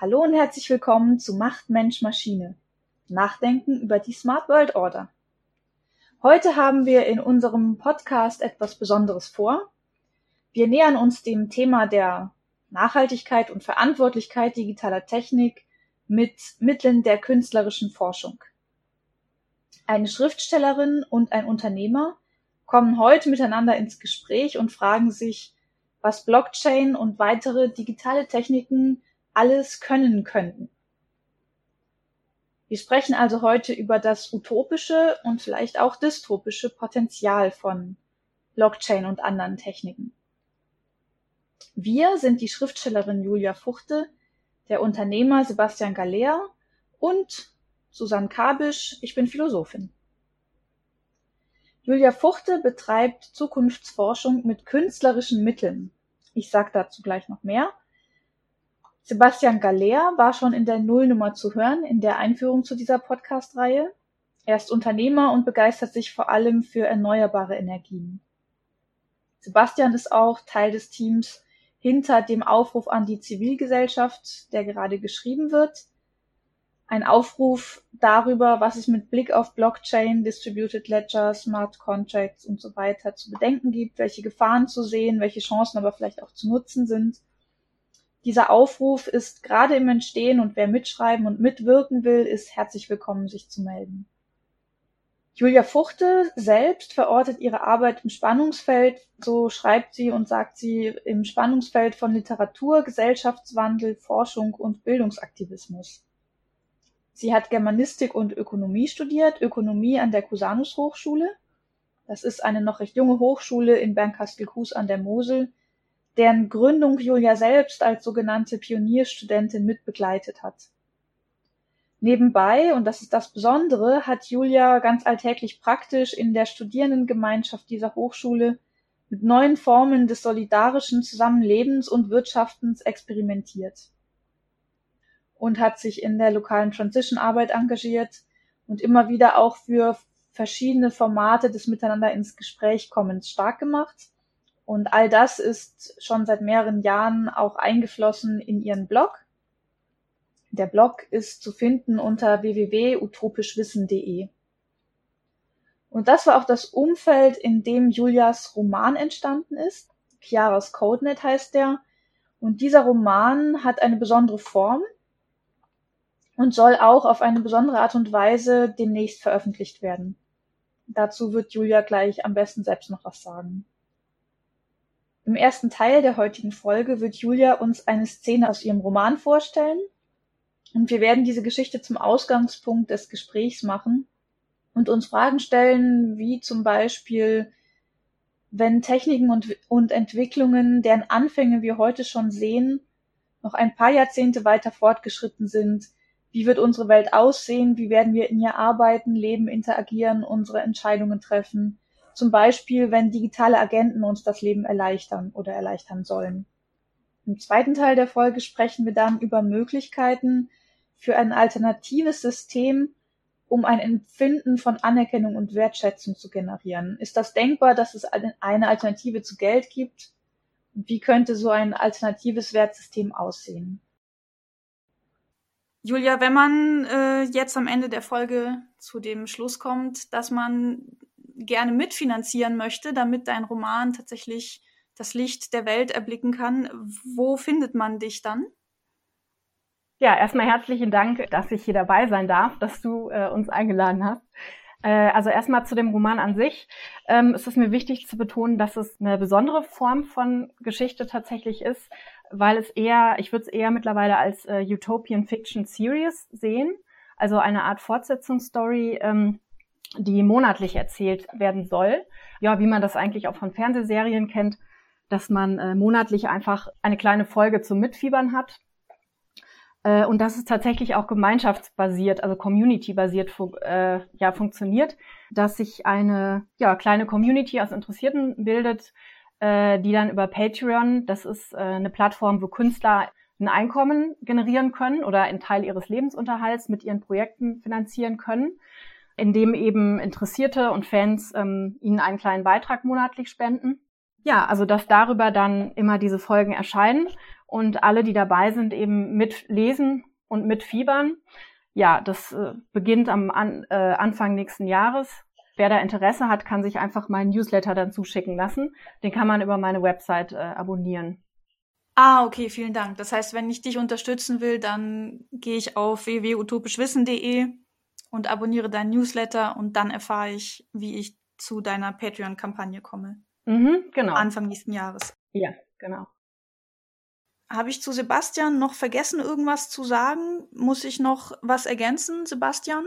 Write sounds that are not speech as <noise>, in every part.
Hallo und herzlich willkommen zu Macht Mensch Maschine. Nachdenken über die Smart World Order. Heute haben wir in unserem Podcast etwas Besonderes vor. Wir nähern uns dem Thema der Nachhaltigkeit und Verantwortlichkeit digitaler Technik mit Mitteln der künstlerischen Forschung. Eine Schriftstellerin und ein Unternehmer kommen heute miteinander ins Gespräch und fragen sich, was Blockchain und weitere digitale Techniken alles können könnten. Wir sprechen also heute über das utopische und vielleicht auch dystopische Potenzial von Blockchain und anderen Techniken. Wir sind die Schriftstellerin Julia Fuchte, der Unternehmer Sebastian Galea und Susanne Kabisch, ich bin Philosophin. Julia Fuchte betreibt Zukunftsforschung mit künstlerischen Mitteln. Ich sage dazu gleich noch mehr. Sebastian Galea war schon in der Nullnummer zu hören, in der Einführung zu dieser Podcast-Reihe. Er ist Unternehmer und begeistert sich vor allem für erneuerbare Energien. Sebastian ist auch Teil des Teams hinter dem Aufruf an die Zivilgesellschaft, der gerade geschrieben wird. Ein Aufruf darüber, was es mit Blick auf Blockchain, Distributed Ledger, Smart Contracts und so weiter zu bedenken gibt, welche Gefahren zu sehen, welche Chancen aber vielleicht auch zu nutzen sind dieser Aufruf ist gerade im Entstehen und wer mitschreiben und mitwirken will, ist herzlich willkommen, sich zu melden. Julia Fuchte selbst verortet ihre Arbeit im Spannungsfeld, so schreibt sie und sagt sie, im Spannungsfeld von Literatur, Gesellschaftswandel, Forschung und Bildungsaktivismus. Sie hat Germanistik und Ökonomie studiert, Ökonomie an der Cusanus Hochschule. Das ist eine noch recht junge Hochschule in Bernkastel-Kues an der Mosel, deren Gründung Julia selbst als sogenannte Pionierstudentin mitbegleitet hat. Nebenbei, und das ist das Besondere, hat Julia ganz alltäglich praktisch in der Studierendengemeinschaft dieser Hochschule mit neuen Formen des solidarischen Zusammenlebens und Wirtschaftens experimentiert und hat sich in der lokalen Transition-Arbeit engagiert und immer wieder auch für verschiedene Formate des Miteinander ins Gespräch kommens stark gemacht und all das ist schon seit mehreren Jahren auch eingeflossen in ihren Blog. Der Blog ist zu finden unter www.utopischwissen.de. Und das war auch das Umfeld, in dem Julias Roman entstanden ist. Chiaras Codenet heißt der. Und dieser Roman hat eine besondere Form und soll auch auf eine besondere Art und Weise demnächst veröffentlicht werden. Dazu wird Julia gleich am besten selbst noch was sagen. Im ersten Teil der heutigen Folge wird Julia uns eine Szene aus ihrem Roman vorstellen. Und wir werden diese Geschichte zum Ausgangspunkt des Gesprächs machen und uns Fragen stellen, wie zum Beispiel, wenn Techniken und, und Entwicklungen, deren Anfänge wir heute schon sehen, noch ein paar Jahrzehnte weiter fortgeschritten sind, wie wird unsere Welt aussehen, wie werden wir in ihr arbeiten, leben, interagieren, unsere Entscheidungen treffen, zum Beispiel, wenn digitale Agenten uns das Leben erleichtern oder erleichtern sollen. Im zweiten Teil der Folge sprechen wir dann über Möglichkeiten für ein alternatives System, um ein Empfinden von Anerkennung und Wertschätzung zu generieren. Ist das denkbar, dass es eine Alternative zu Geld gibt? wie könnte so ein alternatives Wertsystem aussehen? Julia, wenn man äh, jetzt am Ende der Folge zu dem Schluss kommt, dass man gerne mitfinanzieren möchte, damit dein Roman tatsächlich das Licht der Welt erblicken kann, wo findet man dich dann? Ja, erstmal herzlichen Dank, dass ich hier dabei sein darf, dass du äh, uns eingeladen hast. Äh, also erstmal zu dem Roman an sich. Ähm, es ist mir wichtig zu betonen, dass es eine besondere Form von Geschichte tatsächlich ist, weil es eher, ich würde es eher mittlerweile als äh, Utopian Fiction Series sehen, also eine Art Fortsetzungsstory, ähm, die monatlich erzählt werden soll. Ja, wie man das eigentlich auch von Fernsehserien kennt, dass man äh, monatlich einfach eine kleine Folge zum Mitfiebern hat. Äh, und dass es tatsächlich auch gemeinschaftsbasiert, also community-basiert fu äh, ja, funktioniert, dass sich eine ja, kleine Community aus Interessierten bildet, äh, die dann über Patreon, das ist äh, eine Plattform, wo Künstler ein Einkommen generieren können oder einen Teil ihres Lebensunterhalts mit ihren Projekten finanzieren können in dem eben Interessierte und Fans ähm, ihnen einen kleinen Beitrag monatlich spenden. Ja, also dass darüber dann immer diese Folgen erscheinen und alle, die dabei sind, eben mitlesen und mitfiebern. Ja, das äh, beginnt am an, äh, Anfang nächsten Jahres. Wer da Interesse hat, kann sich einfach meinen Newsletter dann zuschicken lassen. Den kann man über meine Website äh, abonnieren. Ah, okay, vielen Dank. Das heißt, wenn ich dich unterstützen will, dann gehe ich auf www.utopischwissen.de und abonniere deinen Newsletter und dann erfahre ich, wie ich zu deiner Patreon-Kampagne komme. Mhm, genau. Anfang nächsten Jahres. Ja, genau. Habe ich zu Sebastian noch vergessen, irgendwas zu sagen? Muss ich noch was ergänzen, Sebastian?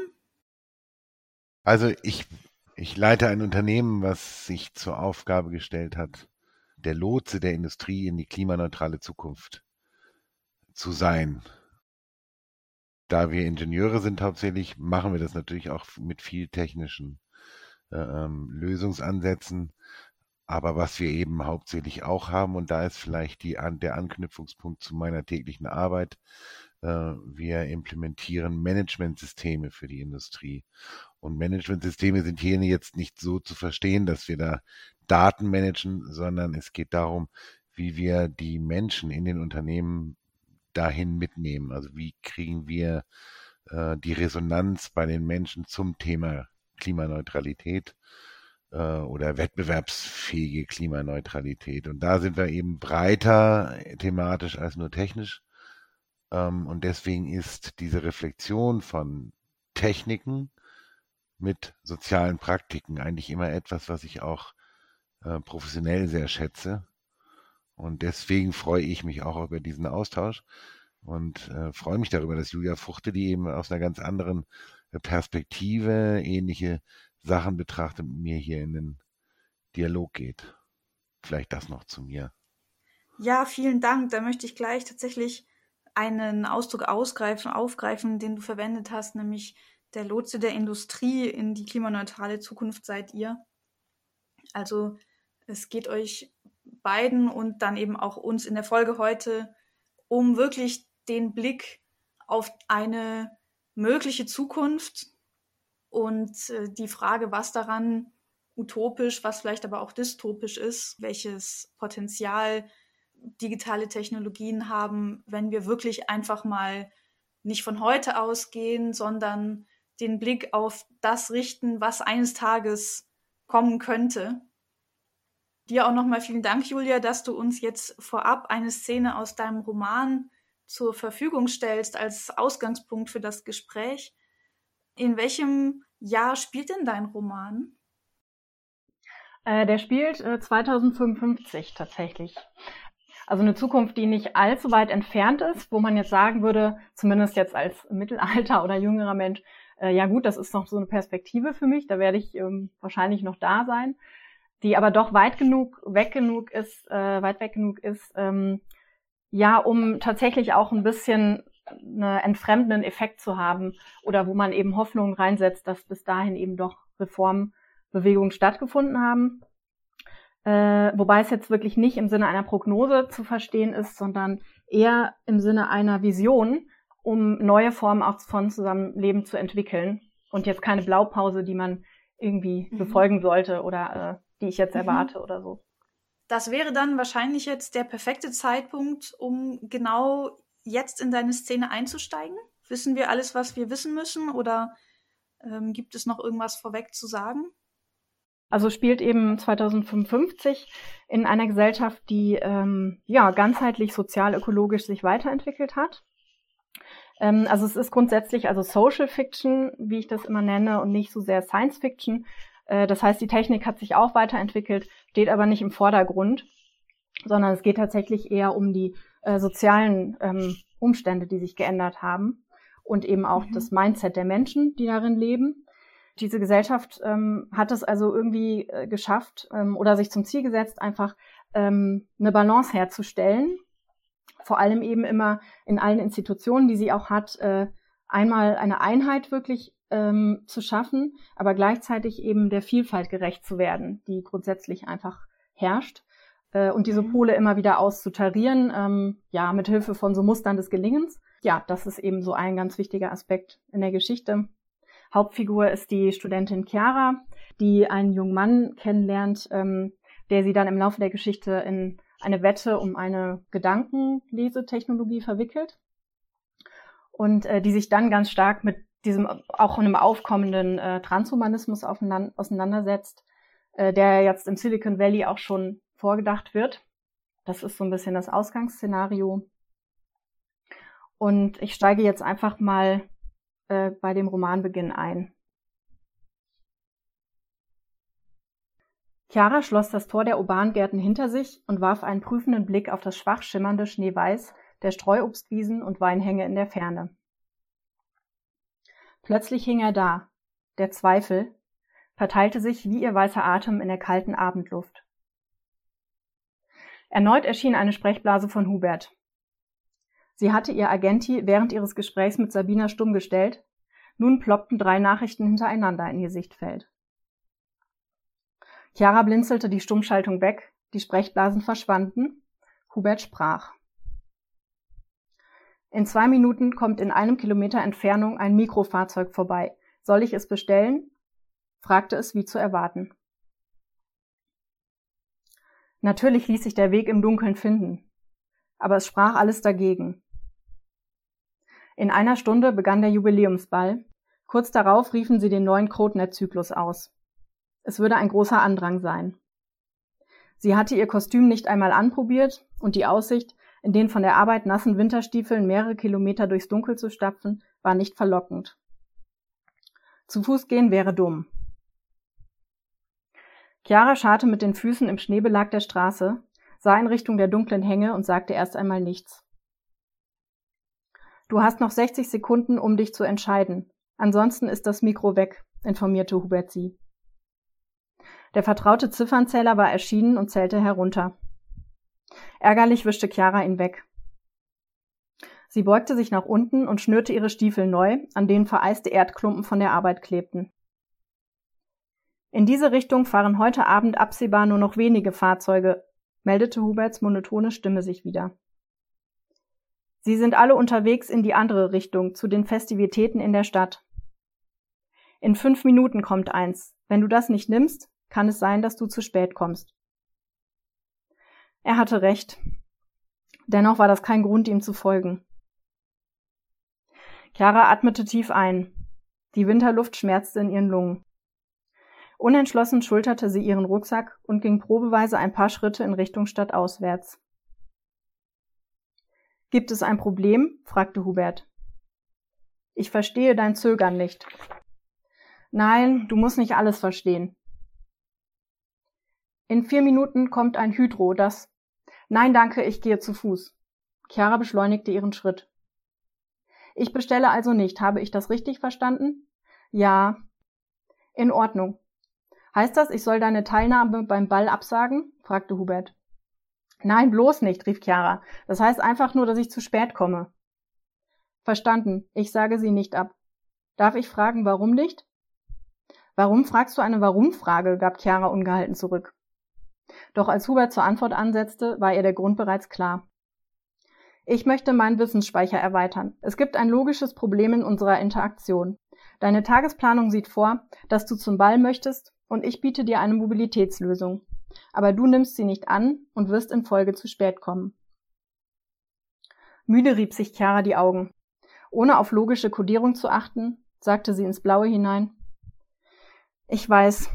Also ich, ich leite ein Unternehmen, was sich zur Aufgabe gestellt hat, der Lotse der Industrie in die klimaneutrale Zukunft zu sein. Da wir Ingenieure sind hauptsächlich, machen wir das natürlich auch mit viel technischen äh, ähm, Lösungsansätzen. Aber was wir eben hauptsächlich auch haben, und da ist vielleicht die, der Anknüpfungspunkt zu meiner täglichen Arbeit, äh, wir implementieren Managementsysteme für die Industrie. Und Managementsysteme sind hier jetzt nicht so zu verstehen, dass wir da Daten managen, sondern es geht darum, wie wir die Menschen in den Unternehmen dahin mitnehmen. Also wie kriegen wir äh, die Resonanz bei den Menschen zum Thema Klimaneutralität äh, oder wettbewerbsfähige Klimaneutralität. Und da sind wir eben breiter thematisch als nur technisch. Ähm, und deswegen ist diese Reflexion von Techniken mit sozialen Praktiken eigentlich immer etwas, was ich auch äh, professionell sehr schätze. Und deswegen freue ich mich auch über diesen Austausch und äh, freue mich darüber, dass Julia Fuchte, die eben aus einer ganz anderen äh, Perspektive ähnliche Sachen betrachtet, mit mir hier in den Dialog geht. Vielleicht das noch zu mir. Ja, vielen Dank. Da möchte ich gleich tatsächlich einen Ausdruck ausgreifen, aufgreifen, den du verwendet hast, nämlich der Lotse der Industrie in die klimaneutrale Zukunft seid ihr. Also es geht euch beiden und dann eben auch uns in der Folge heute um wirklich den Blick auf eine mögliche Zukunft und äh, die Frage, was daran utopisch, was vielleicht aber auch dystopisch ist, welches Potenzial digitale Technologien haben, wenn wir wirklich einfach mal nicht von heute ausgehen, sondern den Blick auf das richten, was eines Tages kommen könnte. Dir auch nochmal vielen Dank, Julia, dass du uns jetzt vorab eine Szene aus deinem Roman zur Verfügung stellst als Ausgangspunkt für das Gespräch. In welchem Jahr spielt denn dein Roman? Äh, der spielt äh, 2055 tatsächlich. Also eine Zukunft, die nicht allzu weit entfernt ist, wo man jetzt sagen würde, zumindest jetzt als Mittelalter oder jüngerer Mensch, äh, ja gut, das ist noch so eine Perspektive für mich, da werde ich ähm, wahrscheinlich noch da sein die aber doch weit genug weg genug ist, äh, weit weg genug ist, ähm, ja, um tatsächlich auch ein bisschen einen entfremdenden Effekt zu haben oder wo man eben Hoffnungen reinsetzt, dass bis dahin eben doch Reformbewegungen stattgefunden haben. Äh, wobei es jetzt wirklich nicht im Sinne einer Prognose zu verstehen ist, sondern eher im Sinne einer Vision, um neue Formen auch von Zusammenleben zu entwickeln und jetzt keine Blaupause, die man irgendwie mhm. befolgen sollte oder äh, die ich jetzt mhm. erwarte oder so. Das wäre dann wahrscheinlich jetzt der perfekte Zeitpunkt, um genau jetzt in deine Szene einzusteigen. Wissen wir alles, was wir wissen müssen oder ähm, gibt es noch irgendwas vorweg zu sagen? Also spielt eben 2055 in einer Gesellschaft, die ähm, ja ganzheitlich sozial-ökologisch sich weiterentwickelt hat. Ähm, also es ist grundsätzlich also Social Fiction, wie ich das immer nenne, und nicht so sehr Science Fiction, das heißt, die Technik hat sich auch weiterentwickelt, steht aber nicht im Vordergrund, sondern es geht tatsächlich eher um die äh, sozialen ähm, Umstände, die sich geändert haben und eben auch mhm. das Mindset der Menschen, die darin leben. Diese Gesellschaft ähm, hat es also irgendwie äh, geschafft ähm, oder sich zum Ziel gesetzt, einfach ähm, eine Balance herzustellen. Vor allem eben immer in allen Institutionen, die sie auch hat, äh, einmal eine Einheit wirklich ähm, zu schaffen, aber gleichzeitig eben der Vielfalt gerecht zu werden, die grundsätzlich einfach herrscht. Äh, und diese mhm. Pole immer wieder auszutarieren, ähm, ja, mit Hilfe von so Mustern des Gelingens. Ja, das ist eben so ein ganz wichtiger Aspekt in der Geschichte. Hauptfigur ist die Studentin Chiara, die einen jungen Mann kennenlernt, ähm, der sie dann im Laufe der Geschichte in eine Wette um eine Gedankenlesetechnologie verwickelt und äh, die sich dann ganz stark mit diesem auch einem aufkommenden äh, Transhumanismus auseinandersetzt, äh, der jetzt im Silicon Valley auch schon vorgedacht wird. Das ist so ein bisschen das Ausgangsszenario. Und ich steige jetzt einfach mal äh, bei dem Romanbeginn ein. Chiara schloss das Tor der Urbangärten hinter sich und warf einen prüfenden Blick auf das schwach schimmernde Schneeweiß der Streuobstwiesen und Weinhänge in der Ferne. Plötzlich hing er da. Der Zweifel verteilte sich wie ihr weißer Atem in der kalten Abendluft. Erneut erschien eine Sprechblase von Hubert. Sie hatte ihr Agenti während ihres Gesprächs mit Sabina stumm gestellt. Nun ploppten drei Nachrichten hintereinander in ihr Sichtfeld. Chiara blinzelte die Stummschaltung weg, die Sprechblasen verschwanden. Hubert sprach. In zwei Minuten kommt in einem Kilometer Entfernung ein Mikrofahrzeug vorbei. Soll ich es bestellen? fragte es wie zu erwarten. Natürlich ließ sich der Weg im Dunkeln finden, aber es sprach alles dagegen. In einer Stunde begann der Jubiläumsball. Kurz darauf riefen sie den neuen Krotner-Zyklus aus. Es würde ein großer Andrang sein. Sie hatte ihr Kostüm nicht einmal anprobiert und die Aussicht, in den von der Arbeit nassen Winterstiefeln mehrere Kilometer durchs Dunkel zu stapfen, war nicht verlockend. Zu Fuß gehen wäre dumm. Chiara scharte mit den Füßen im Schneebelag der Straße, sah in Richtung der dunklen Hänge und sagte erst einmal nichts. Du hast noch 60 Sekunden, um dich zu entscheiden. Ansonsten ist das Mikro weg, informierte Hubert sie. Der vertraute Ziffernzähler war erschienen und zählte herunter. Ärgerlich wischte Chiara ihn weg. Sie beugte sich nach unten und schnürte ihre Stiefel neu, an denen vereiste Erdklumpen von der Arbeit klebten. In diese Richtung fahren heute Abend absehbar nur noch wenige Fahrzeuge, meldete Huberts monotone Stimme sich wieder. Sie sind alle unterwegs in die andere Richtung, zu den Festivitäten in der Stadt. In fünf Minuten kommt eins. Wenn du das nicht nimmst, kann es sein, dass du zu spät kommst. Er hatte recht. Dennoch war das kein Grund, ihm zu folgen. Chiara atmete tief ein. Die Winterluft schmerzte in ihren Lungen. Unentschlossen schulterte sie ihren Rucksack und ging probeweise ein paar Schritte in Richtung stadtauswärts. Gibt es ein Problem? fragte Hubert. Ich verstehe dein Zögern nicht. Nein, du musst nicht alles verstehen. In vier Minuten kommt ein Hydro, das. Nein, danke, ich gehe zu Fuß. Chiara beschleunigte ihren Schritt. Ich bestelle also nicht. Habe ich das richtig verstanden? Ja. In Ordnung. Heißt das, ich soll deine Teilnahme beim Ball absagen? fragte Hubert. Nein, bloß nicht, rief Chiara. Das heißt einfach nur, dass ich zu spät komme. Verstanden. Ich sage sie nicht ab. Darf ich fragen, warum nicht? Warum fragst du eine Warum-Frage? gab Chiara ungehalten zurück. Doch als Hubert zur Antwort ansetzte, war ihr der Grund bereits klar. Ich möchte meinen Wissensspeicher erweitern. Es gibt ein logisches Problem in unserer Interaktion. Deine Tagesplanung sieht vor, dass du zum Ball möchtest und ich biete dir eine Mobilitätslösung. Aber du nimmst sie nicht an und wirst in Folge zu spät kommen. Müde rieb sich Chiara die Augen. Ohne auf logische Kodierung zu achten, sagte sie ins Blaue hinein. Ich weiß,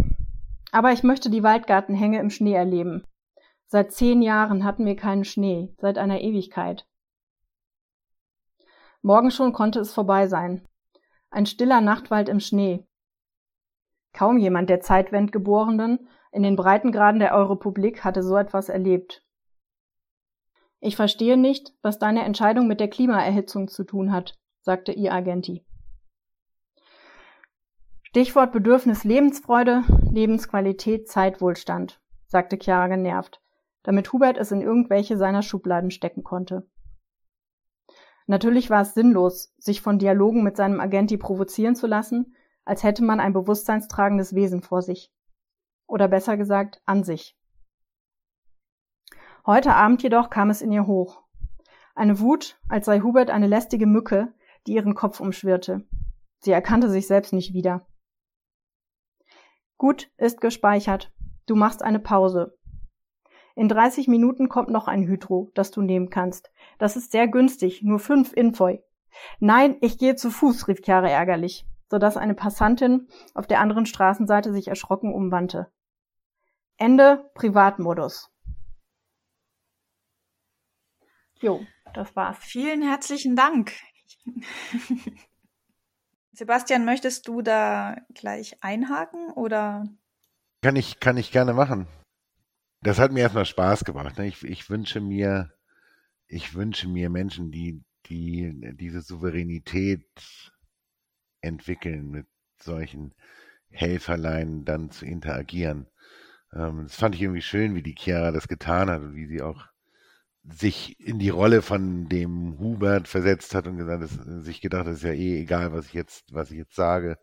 aber ich möchte die Waldgartenhänge im Schnee erleben. Seit zehn Jahren hatten wir keinen Schnee, seit einer Ewigkeit. Morgen schon konnte es vorbei sein. Ein stiller Nachtwald im Schnee. Kaum jemand der Zeitwendgeborenen in den Breitengraden der Europublik hatte so etwas erlebt. Ich verstehe nicht, was deine Entscheidung mit der Klimaerhitzung zu tun hat, sagte ihr Agenti. Stichwort Bedürfnis Lebensfreude, Lebensqualität, Zeitwohlstand, sagte Chiara genervt, damit Hubert es in irgendwelche seiner Schubladen stecken konnte. Natürlich war es sinnlos, sich von Dialogen mit seinem Agenti provozieren zu lassen, als hätte man ein bewusstseinstragendes Wesen vor sich. Oder besser gesagt, an sich. Heute Abend jedoch kam es in ihr hoch. Eine Wut, als sei Hubert eine lästige Mücke, die ihren Kopf umschwirrte. Sie erkannte sich selbst nicht wieder. Gut, ist gespeichert. Du machst eine Pause. In 30 Minuten kommt noch ein Hydro, das du nehmen kannst. Das ist sehr günstig, nur fünf Infoi. Nein, ich gehe zu Fuß, rief Chiara ärgerlich, sodass eine Passantin auf der anderen Straßenseite sich erschrocken umwandte. Ende Privatmodus. Jo, das war's. Vielen herzlichen Dank. <laughs> Sebastian, möchtest du da gleich einhaken oder? Kann ich, kann ich gerne machen. Das hat mir erstmal Spaß gemacht. Ne? Ich, ich wünsche mir, ich wünsche mir Menschen, die, die diese Souveränität entwickeln, mit solchen Helferlein dann zu interagieren. Ähm, das fand ich irgendwie schön, wie die Chiara das getan hat und wie sie auch sich in die Rolle von dem Hubert versetzt hat und gesagt, dass, sich gedacht, das ist ja eh egal, was ich jetzt, was ich jetzt sage.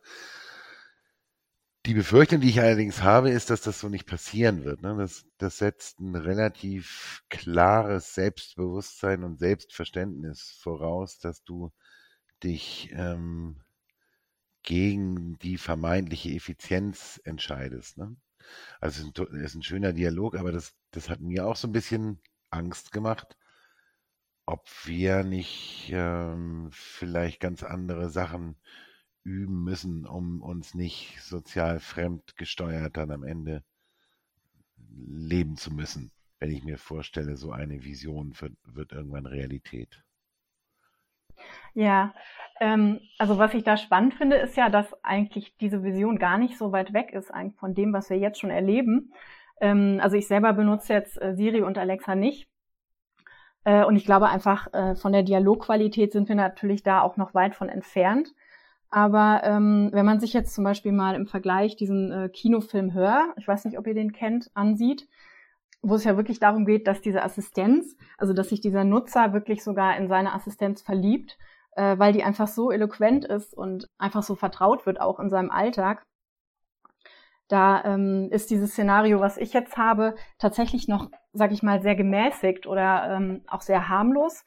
Die Befürchtung, die ich allerdings habe, ist, dass das so nicht passieren wird. Ne? Das, das setzt ein relativ klares Selbstbewusstsein und Selbstverständnis voraus, dass du dich ähm, gegen die vermeintliche Effizienz entscheidest. Ne? Also es ist ein schöner Dialog, aber das, das hat mir auch so ein bisschen Angst gemacht, ob wir nicht ähm, vielleicht ganz andere Sachen üben müssen, um uns nicht sozial fremd gesteuert dann am Ende leben zu müssen, wenn ich mir vorstelle, so eine Vision wird, wird irgendwann Realität. Ja, ähm, also was ich da spannend finde, ist ja, dass eigentlich diese Vision gar nicht so weit weg ist eigentlich von dem, was wir jetzt schon erleben. Ähm, also ich selber benutze jetzt äh, Siri und Alexa nicht. Äh, und ich glaube einfach, äh, von der Dialogqualität sind wir natürlich da auch noch weit von entfernt. Aber ähm, wenn man sich jetzt zum Beispiel mal im Vergleich diesen äh, Kinofilm Hör, ich weiß nicht, ob ihr den kennt, ansieht, wo es ja wirklich darum geht, dass diese Assistenz, also dass sich dieser Nutzer wirklich sogar in seine Assistenz verliebt, weil die einfach so eloquent ist und einfach so vertraut wird, auch in seinem Alltag, da ähm, ist dieses Szenario, was ich jetzt habe, tatsächlich noch, sag ich mal, sehr gemäßigt oder ähm, auch sehr harmlos,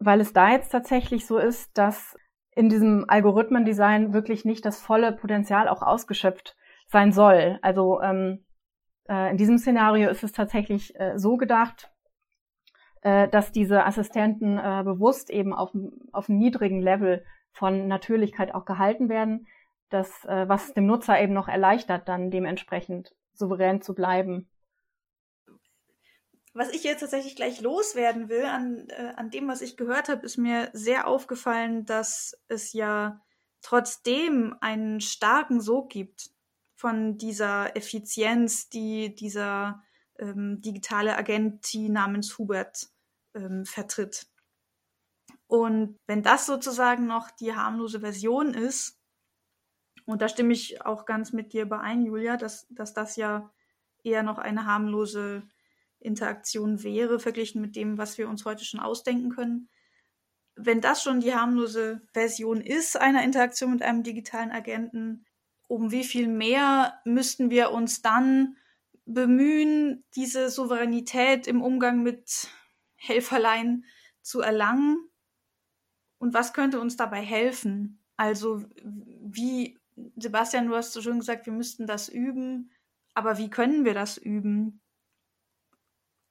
weil es da jetzt tatsächlich so ist, dass in diesem Algorithmendesign wirklich nicht das volle Potenzial auch ausgeschöpft sein soll. Also ähm, äh, in diesem Szenario ist es tatsächlich äh, so gedacht, äh, dass diese Assistenten äh, bewusst eben auf, auf einem niedrigen Level von Natürlichkeit auch gehalten werden, das, äh, was dem Nutzer eben noch erleichtert, dann dementsprechend souverän zu bleiben. Was ich jetzt tatsächlich gleich loswerden will, an, äh, an dem, was ich gehört habe, ist mir sehr aufgefallen, dass es ja trotzdem einen starken Sog gibt von dieser Effizienz, die dieser ähm, digitale Agenti namens Hubert ähm, vertritt. Und wenn das sozusagen noch die harmlose Version ist, und da stimme ich auch ganz mit dir überein, Julia, dass, dass das ja eher noch eine harmlose Interaktion wäre, verglichen mit dem, was wir uns heute schon ausdenken können. Wenn das schon die harmlose Version ist einer Interaktion mit einem digitalen Agenten, um wie viel mehr müssten wir uns dann bemühen, diese Souveränität im Umgang mit Helferlein zu erlangen? Und was könnte uns dabei helfen? Also wie Sebastian, du hast so schön gesagt, wir müssten das üben, aber wie können wir das üben?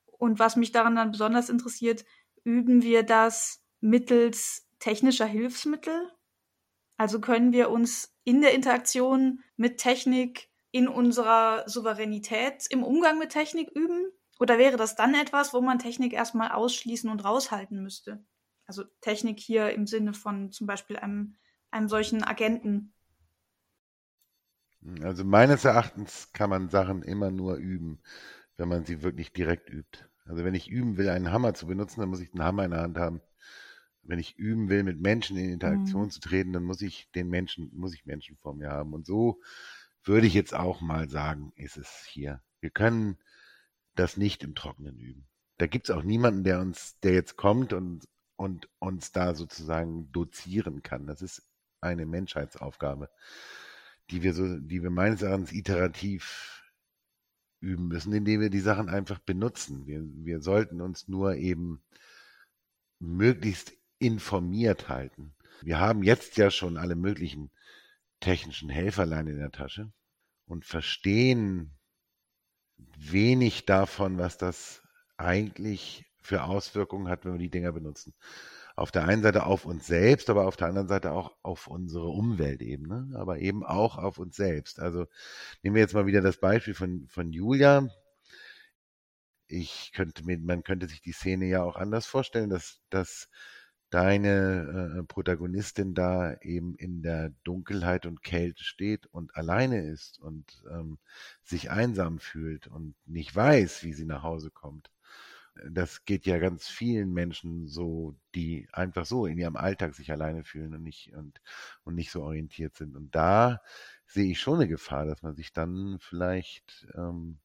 Und was mich daran dann besonders interessiert, üben wir das mittels technischer Hilfsmittel? Also können wir uns in der Interaktion mit Technik in unserer Souveränität im Umgang mit Technik üben? Oder wäre das dann etwas, wo man Technik erstmal ausschließen und raushalten müsste? Also Technik hier im Sinne von zum Beispiel einem, einem solchen Agenten, also meines Erachtens kann man Sachen immer nur üben, wenn man sie wirklich direkt übt. Also wenn ich üben will, einen Hammer zu benutzen, dann muss ich den Hammer in der Hand haben. Wenn ich üben will, mit Menschen in Interaktion mhm. zu treten, dann muss ich den Menschen, muss ich Menschen vor mir haben. Und so würde ich jetzt auch mal sagen, ist es hier. Wir können das nicht im Trockenen üben. Da gibt es auch niemanden, der uns, der jetzt kommt und, und uns da sozusagen dozieren kann. Das ist eine Menschheitsaufgabe die wir so, die wir meines Erachtens iterativ üben müssen, indem wir die Sachen einfach benutzen. Wir, wir sollten uns nur eben möglichst informiert halten. Wir haben jetzt ja schon alle möglichen technischen Helferlein in der Tasche und verstehen wenig davon, was das eigentlich für Auswirkungen hat, wenn wir die Dinger benutzen. Auf der einen Seite auf uns selbst, aber auf der anderen Seite auch auf unsere Umwelt eben, aber eben auch auf uns selbst. Also nehmen wir jetzt mal wieder das Beispiel von, von Julia. Ich könnte mir, man könnte sich die Szene ja auch anders vorstellen, dass, dass deine äh, Protagonistin da eben in der Dunkelheit und Kälte steht und alleine ist und ähm, sich einsam fühlt und nicht weiß, wie sie nach Hause kommt. Das geht ja ganz vielen Menschen so, die einfach so in ihrem Alltag sich alleine fühlen und nicht und, und nicht so orientiert sind. Und da sehe ich schon eine Gefahr, dass man sich dann vielleicht ähm,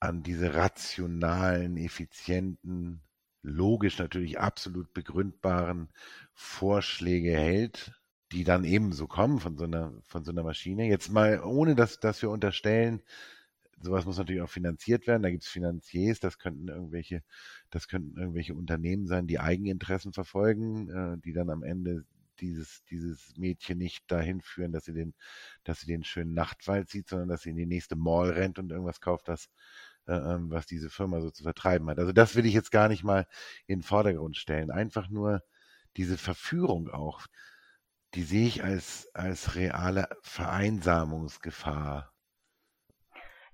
an diese rationalen, effizienten logisch natürlich absolut begründbaren Vorschläge hält, die dann ebenso kommen von so einer, von so einer Maschine. Jetzt mal, ohne dass, dass wir unterstellen, sowas muss natürlich auch finanziert werden. Da gibt es Finanziers, das könnten irgendwelche, das könnten irgendwelche Unternehmen sein, die Eigeninteressen verfolgen, äh, die dann am Ende dieses, dieses Mädchen nicht dahin führen, dass sie den, dass sie den schönen Nachtwald sieht, sondern dass sie in die nächste Mall rennt und irgendwas kauft, das äh, ähm, was diese Firma so zu vertreiben hat. Also das will ich jetzt gar nicht mal in den Vordergrund stellen. Einfach nur diese Verführung auch, die sehe ich als, als reale Vereinsamungsgefahr.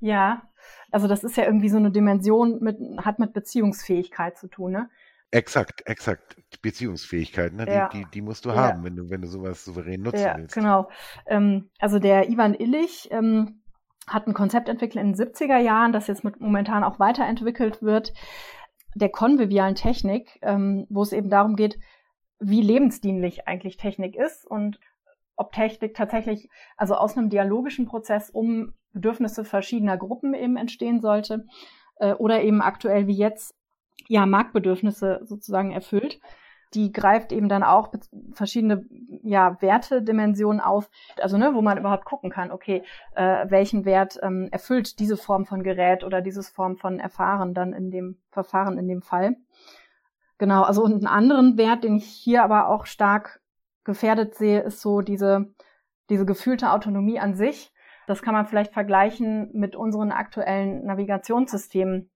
Ja, also das ist ja irgendwie so eine Dimension, mit, hat mit Beziehungsfähigkeit zu tun, ne? Exakt, exakt. Beziehungsfähigkeit, ne? Ja. Die, die, die, musst du ja. haben, wenn du, wenn du sowas souverän nutzen ja, willst. Genau. Ähm, also der Ivan Illich, ähm, hat ein Konzept entwickelt in den 70er Jahren, das jetzt mit, momentan auch weiterentwickelt wird, der konvivialen Technik, ähm, wo es eben darum geht, wie lebensdienlich eigentlich Technik ist und ob Technik tatsächlich, also aus einem dialogischen Prozess um Bedürfnisse verschiedener Gruppen eben entstehen sollte äh, oder eben aktuell wie jetzt ja Marktbedürfnisse sozusagen erfüllt die greift eben dann auch verschiedene ja, Wertedimensionen auf, also ne, wo man überhaupt gucken kann, okay, äh, welchen Wert ähm, erfüllt diese Form von Gerät oder dieses Form von Erfahren dann in dem Verfahren in dem Fall. Genau, also und einen anderen Wert, den ich hier aber auch stark gefährdet sehe, ist so diese, diese gefühlte Autonomie an sich. Das kann man vielleicht vergleichen mit unseren aktuellen Navigationssystemen.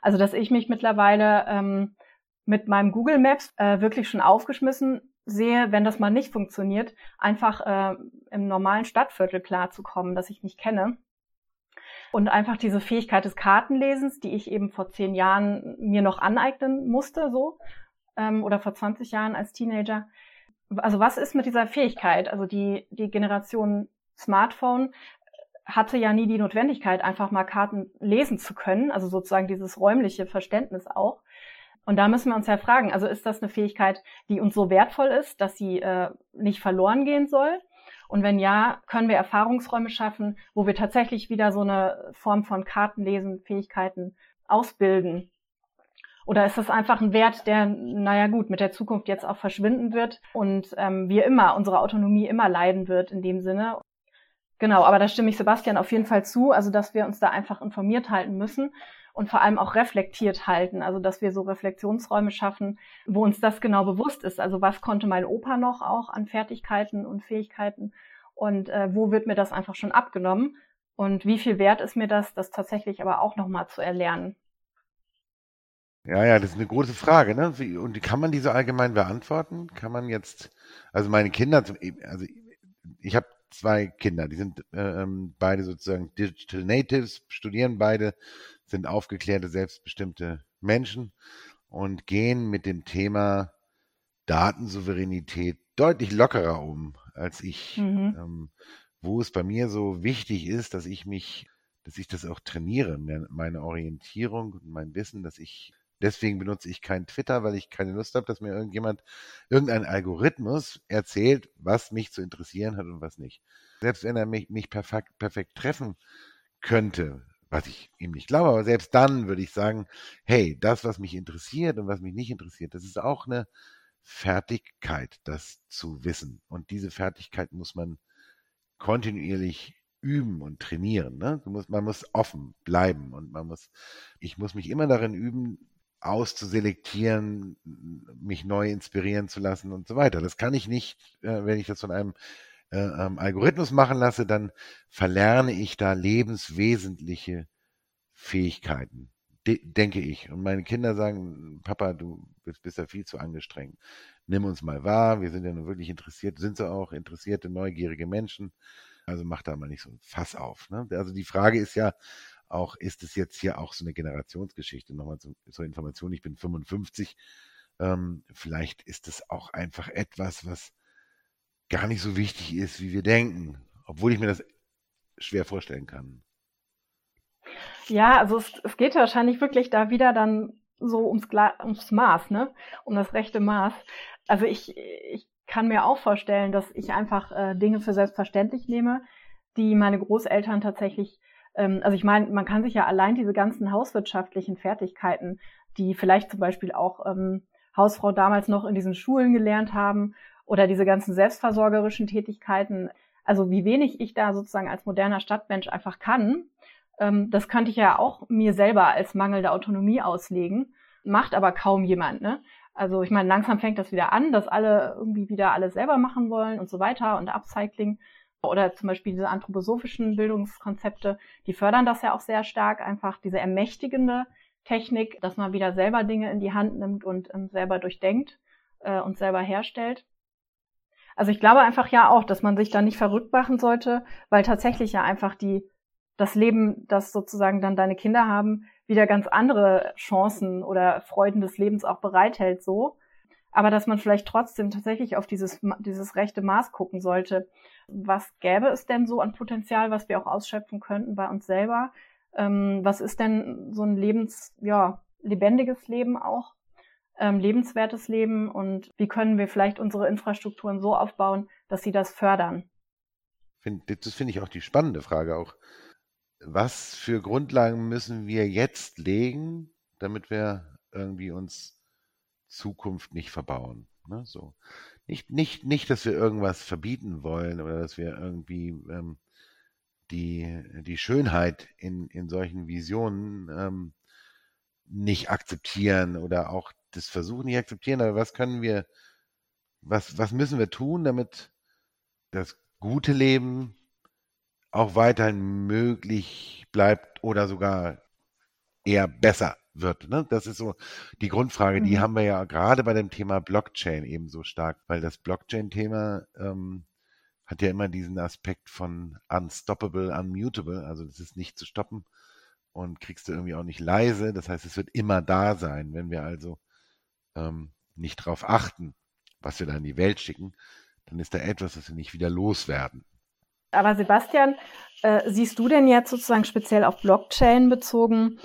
Also, dass ich mich mittlerweile ähm, mit meinem Google Maps äh, wirklich schon aufgeschmissen sehe, wenn das mal nicht funktioniert, einfach äh, im normalen Stadtviertel klarzukommen, das ich nicht kenne. Und einfach diese Fähigkeit des Kartenlesens, die ich eben vor zehn Jahren mir noch aneignen musste, so, ähm, oder vor 20 Jahren als Teenager. Also was ist mit dieser Fähigkeit? Also die, die Generation Smartphone hatte ja nie die Notwendigkeit, einfach mal Karten lesen zu können, also sozusagen dieses räumliche Verständnis auch. Und da müssen wir uns ja fragen, also ist das eine Fähigkeit, die uns so wertvoll ist, dass sie äh, nicht verloren gehen soll? Und wenn ja, können wir Erfahrungsräume schaffen, wo wir tatsächlich wieder so eine Form von Kartenlesen, Fähigkeiten ausbilden? Oder ist das einfach ein Wert, der, naja gut, mit der Zukunft jetzt auch verschwinden wird und ähm, wir immer, unsere Autonomie immer leiden wird in dem Sinne? Genau, aber da stimme ich Sebastian auf jeden Fall zu, also dass wir uns da einfach informiert halten müssen und vor allem auch reflektiert halten. Also dass wir so Reflexionsräume schaffen, wo uns das genau bewusst ist. Also was konnte mein Opa noch auch an Fertigkeiten und Fähigkeiten und äh, wo wird mir das einfach schon abgenommen und wie viel wert ist mir das, das tatsächlich aber auch nochmal zu erlernen. Ja, ja, das ist eine große Frage, ne? Wie, und kann man die so allgemein beantworten? Kann man jetzt, also meine Kinder, also ich habe zwei Kinder, die sind äh, ähm, beide sozusagen Digital Natives, studieren beide sind aufgeklärte, selbstbestimmte Menschen und gehen mit dem Thema Datensouveränität deutlich lockerer um als ich. Mhm. Ähm, wo es bei mir so wichtig ist, dass ich mich, dass ich das auch trainiere, meine Orientierung und mein Wissen, dass ich Deswegen benutze ich kein Twitter, weil ich keine Lust habe, dass mir irgendjemand, irgendein Algorithmus erzählt, was mich zu interessieren hat und was nicht. Selbst wenn er mich, mich perfekt, perfekt treffen könnte, was ich ihm nicht glaube, aber selbst dann würde ich sagen, hey, das, was mich interessiert und was mich nicht interessiert, das ist auch eine Fertigkeit, das zu wissen. Und diese Fertigkeit muss man kontinuierlich üben und trainieren. Ne? Musst, man muss offen bleiben und man muss, ich muss mich immer darin üben, auszuselektieren, mich neu inspirieren zu lassen und so weiter. Das kann ich nicht, äh, wenn ich das von einem äh, ähm, Algorithmus machen lasse, dann verlerne ich da lebenswesentliche Fähigkeiten, De denke ich. Und meine Kinder sagen, Papa, du bist, bist ja viel zu angestrengt. Nimm uns mal wahr, wir sind ja nun wirklich interessiert, sind sie auch interessierte, neugierige Menschen. Also mach da mal nicht so ein Fass auf. Ne? Also die Frage ist ja auch, ist es jetzt hier auch so eine Generationsgeschichte? Nochmal zu, zur Information, ich bin 55. Ähm, vielleicht ist es auch einfach etwas, was gar nicht so wichtig ist, wie wir denken. Obwohl ich mir das schwer vorstellen kann. Ja, also es, es geht wahrscheinlich wirklich da wieder dann so ums, ums Maß, ne? Um das rechte Maß. Also ich, ich kann mir auch vorstellen, dass ich einfach äh, Dinge für selbstverständlich nehme, die meine Großeltern tatsächlich, also ich meine, man kann sich ja allein diese ganzen hauswirtschaftlichen Fertigkeiten, die vielleicht zum Beispiel auch ähm, Hausfrau damals noch in diesen Schulen gelernt haben oder diese ganzen selbstversorgerischen Tätigkeiten, also wie wenig ich da sozusagen als moderner Stadtmensch einfach kann, ähm, das könnte ich ja auch mir selber als mangelnde Autonomie auslegen, macht aber kaum jemand. Ne? Also ich meine, langsam fängt das wieder an, dass alle irgendwie wieder alles selber machen wollen und so weiter und Upcycling oder zum Beispiel diese anthroposophischen Bildungskonzepte, die fördern das ja auch sehr stark, einfach diese ermächtigende Technik, dass man wieder selber Dinge in die Hand nimmt und ähm, selber durchdenkt äh, und selber herstellt. Also ich glaube einfach ja auch, dass man sich da nicht verrückt machen sollte, weil tatsächlich ja einfach die das Leben, das sozusagen dann deine Kinder haben, wieder ganz andere Chancen oder Freuden des Lebens auch bereithält so. Aber dass man vielleicht trotzdem tatsächlich auf dieses, dieses rechte Maß gucken sollte. Was gäbe es denn so an Potenzial, was wir auch ausschöpfen könnten bei uns selber? Ähm, was ist denn so ein lebens, ja, lebendiges Leben auch? Ähm, lebenswertes Leben und wie können wir vielleicht unsere Infrastrukturen so aufbauen, dass sie das fördern? Das finde ich auch die spannende Frage auch was für Grundlagen müssen wir jetzt legen, damit wir irgendwie uns Zukunft nicht verbauen. Ne? So. Nicht, nicht, nicht, dass wir irgendwas verbieten wollen oder dass wir irgendwie ähm, die, die Schönheit in, in solchen Visionen ähm, nicht akzeptieren oder auch das Versuchen nicht akzeptieren, aber was können wir, was, was müssen wir tun, damit das gute Leben auch weiterhin möglich bleibt oder sogar eher besser wird. Ne? Das ist so die Grundfrage, mhm. die haben wir ja gerade bei dem Thema Blockchain eben so stark, weil das Blockchain-Thema ähm, hat ja immer diesen Aspekt von unstoppable, unmutable, also das ist nicht zu stoppen und kriegst du irgendwie auch nicht leise. Das heißt, es wird immer da sein. Wenn wir also ähm, nicht darauf achten, was wir da in die Welt schicken, dann ist da etwas, das wir nicht wieder loswerden. Aber Sebastian, äh, siehst du denn jetzt sozusagen speziell auf Blockchain bezogen,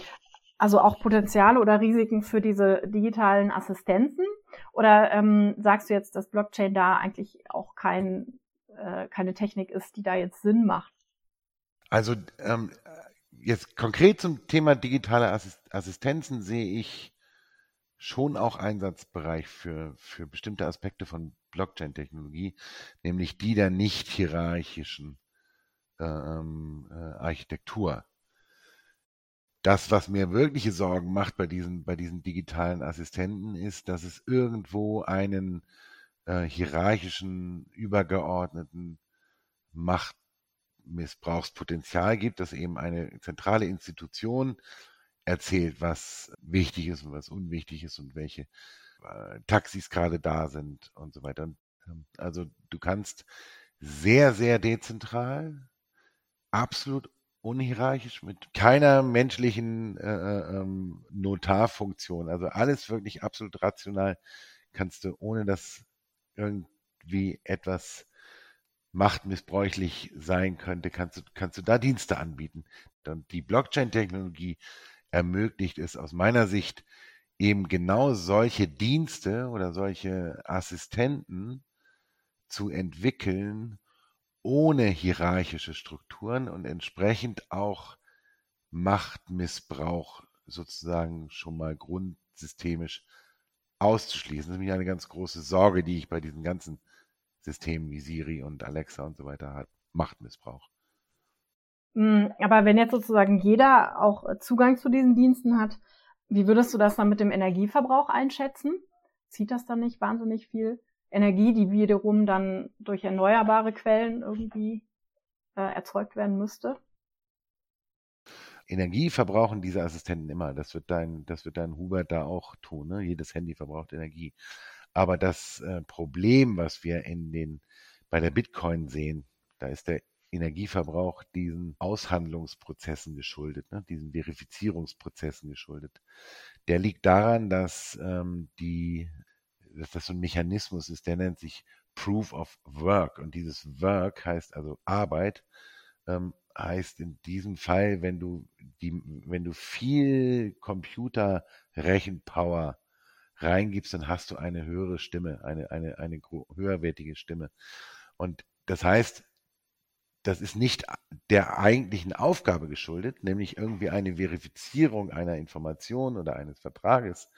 also auch Potenziale oder Risiken für diese digitalen Assistenzen? Oder ähm, sagst du jetzt, dass Blockchain da eigentlich auch kein, äh, keine Technik ist, die da jetzt Sinn macht? Also ähm, jetzt konkret zum Thema digitale Assistenzen sehe ich schon auch Einsatzbereich für, für bestimmte Aspekte von Blockchain-Technologie, nämlich die der nicht hierarchischen ähm, äh, Architektur. Das, was mir wirkliche Sorgen macht bei diesen, bei diesen digitalen Assistenten, ist, dass es irgendwo einen äh, hierarchischen, übergeordneten Machtmissbrauchspotenzial gibt, dass eben eine zentrale Institution erzählt, was wichtig ist und was unwichtig ist und welche äh, Taxis gerade da sind und so weiter. Ähm, also du kannst sehr, sehr dezentral, absolut unhierarchisch, mit keiner menschlichen äh, äh, ähm, Notarfunktion, also alles wirklich absolut rational, kannst du, ohne dass irgendwie etwas machtmissbräuchlich sein könnte, kannst du, kannst du da Dienste anbieten. Und die Blockchain-Technologie ermöglicht es aus meiner Sicht eben genau solche Dienste oder solche Assistenten zu entwickeln, ohne hierarchische Strukturen und entsprechend auch Machtmissbrauch sozusagen schon mal grundsystemisch auszuschließen. Das ist nämlich eine ganz große Sorge, die ich bei diesen ganzen Systemen wie Siri und Alexa und so weiter habe. Machtmissbrauch. Hm, aber wenn jetzt sozusagen jeder auch Zugang zu diesen Diensten hat, wie würdest du das dann mit dem Energieverbrauch einschätzen? Zieht das dann nicht wahnsinnig viel Energie, die wiederum dann durch erneuerbare Quellen irgendwie äh, erzeugt werden müsste? Energie verbrauchen diese Assistenten immer. Das wird dein, das wird dein Hubert da auch tun. Ne? Jedes Handy verbraucht Energie. Aber das äh, Problem, was wir in den, bei der Bitcoin sehen, da ist der Energieverbrauch diesen Aushandlungsprozessen geschuldet, ne? diesen Verifizierungsprozessen geschuldet. Der liegt daran, dass ähm, die, dass das so ein Mechanismus ist, der nennt sich Proof of Work. Und dieses Work heißt also Arbeit, ähm, heißt in diesem Fall, wenn du die, wenn du viel Computerrechenpower reingibst, dann hast du eine höhere Stimme, eine, eine, eine höherwertige Stimme. Und das heißt, das ist nicht der eigentlichen Aufgabe geschuldet, nämlich irgendwie eine Verifizierung einer Information oder eines Vertrages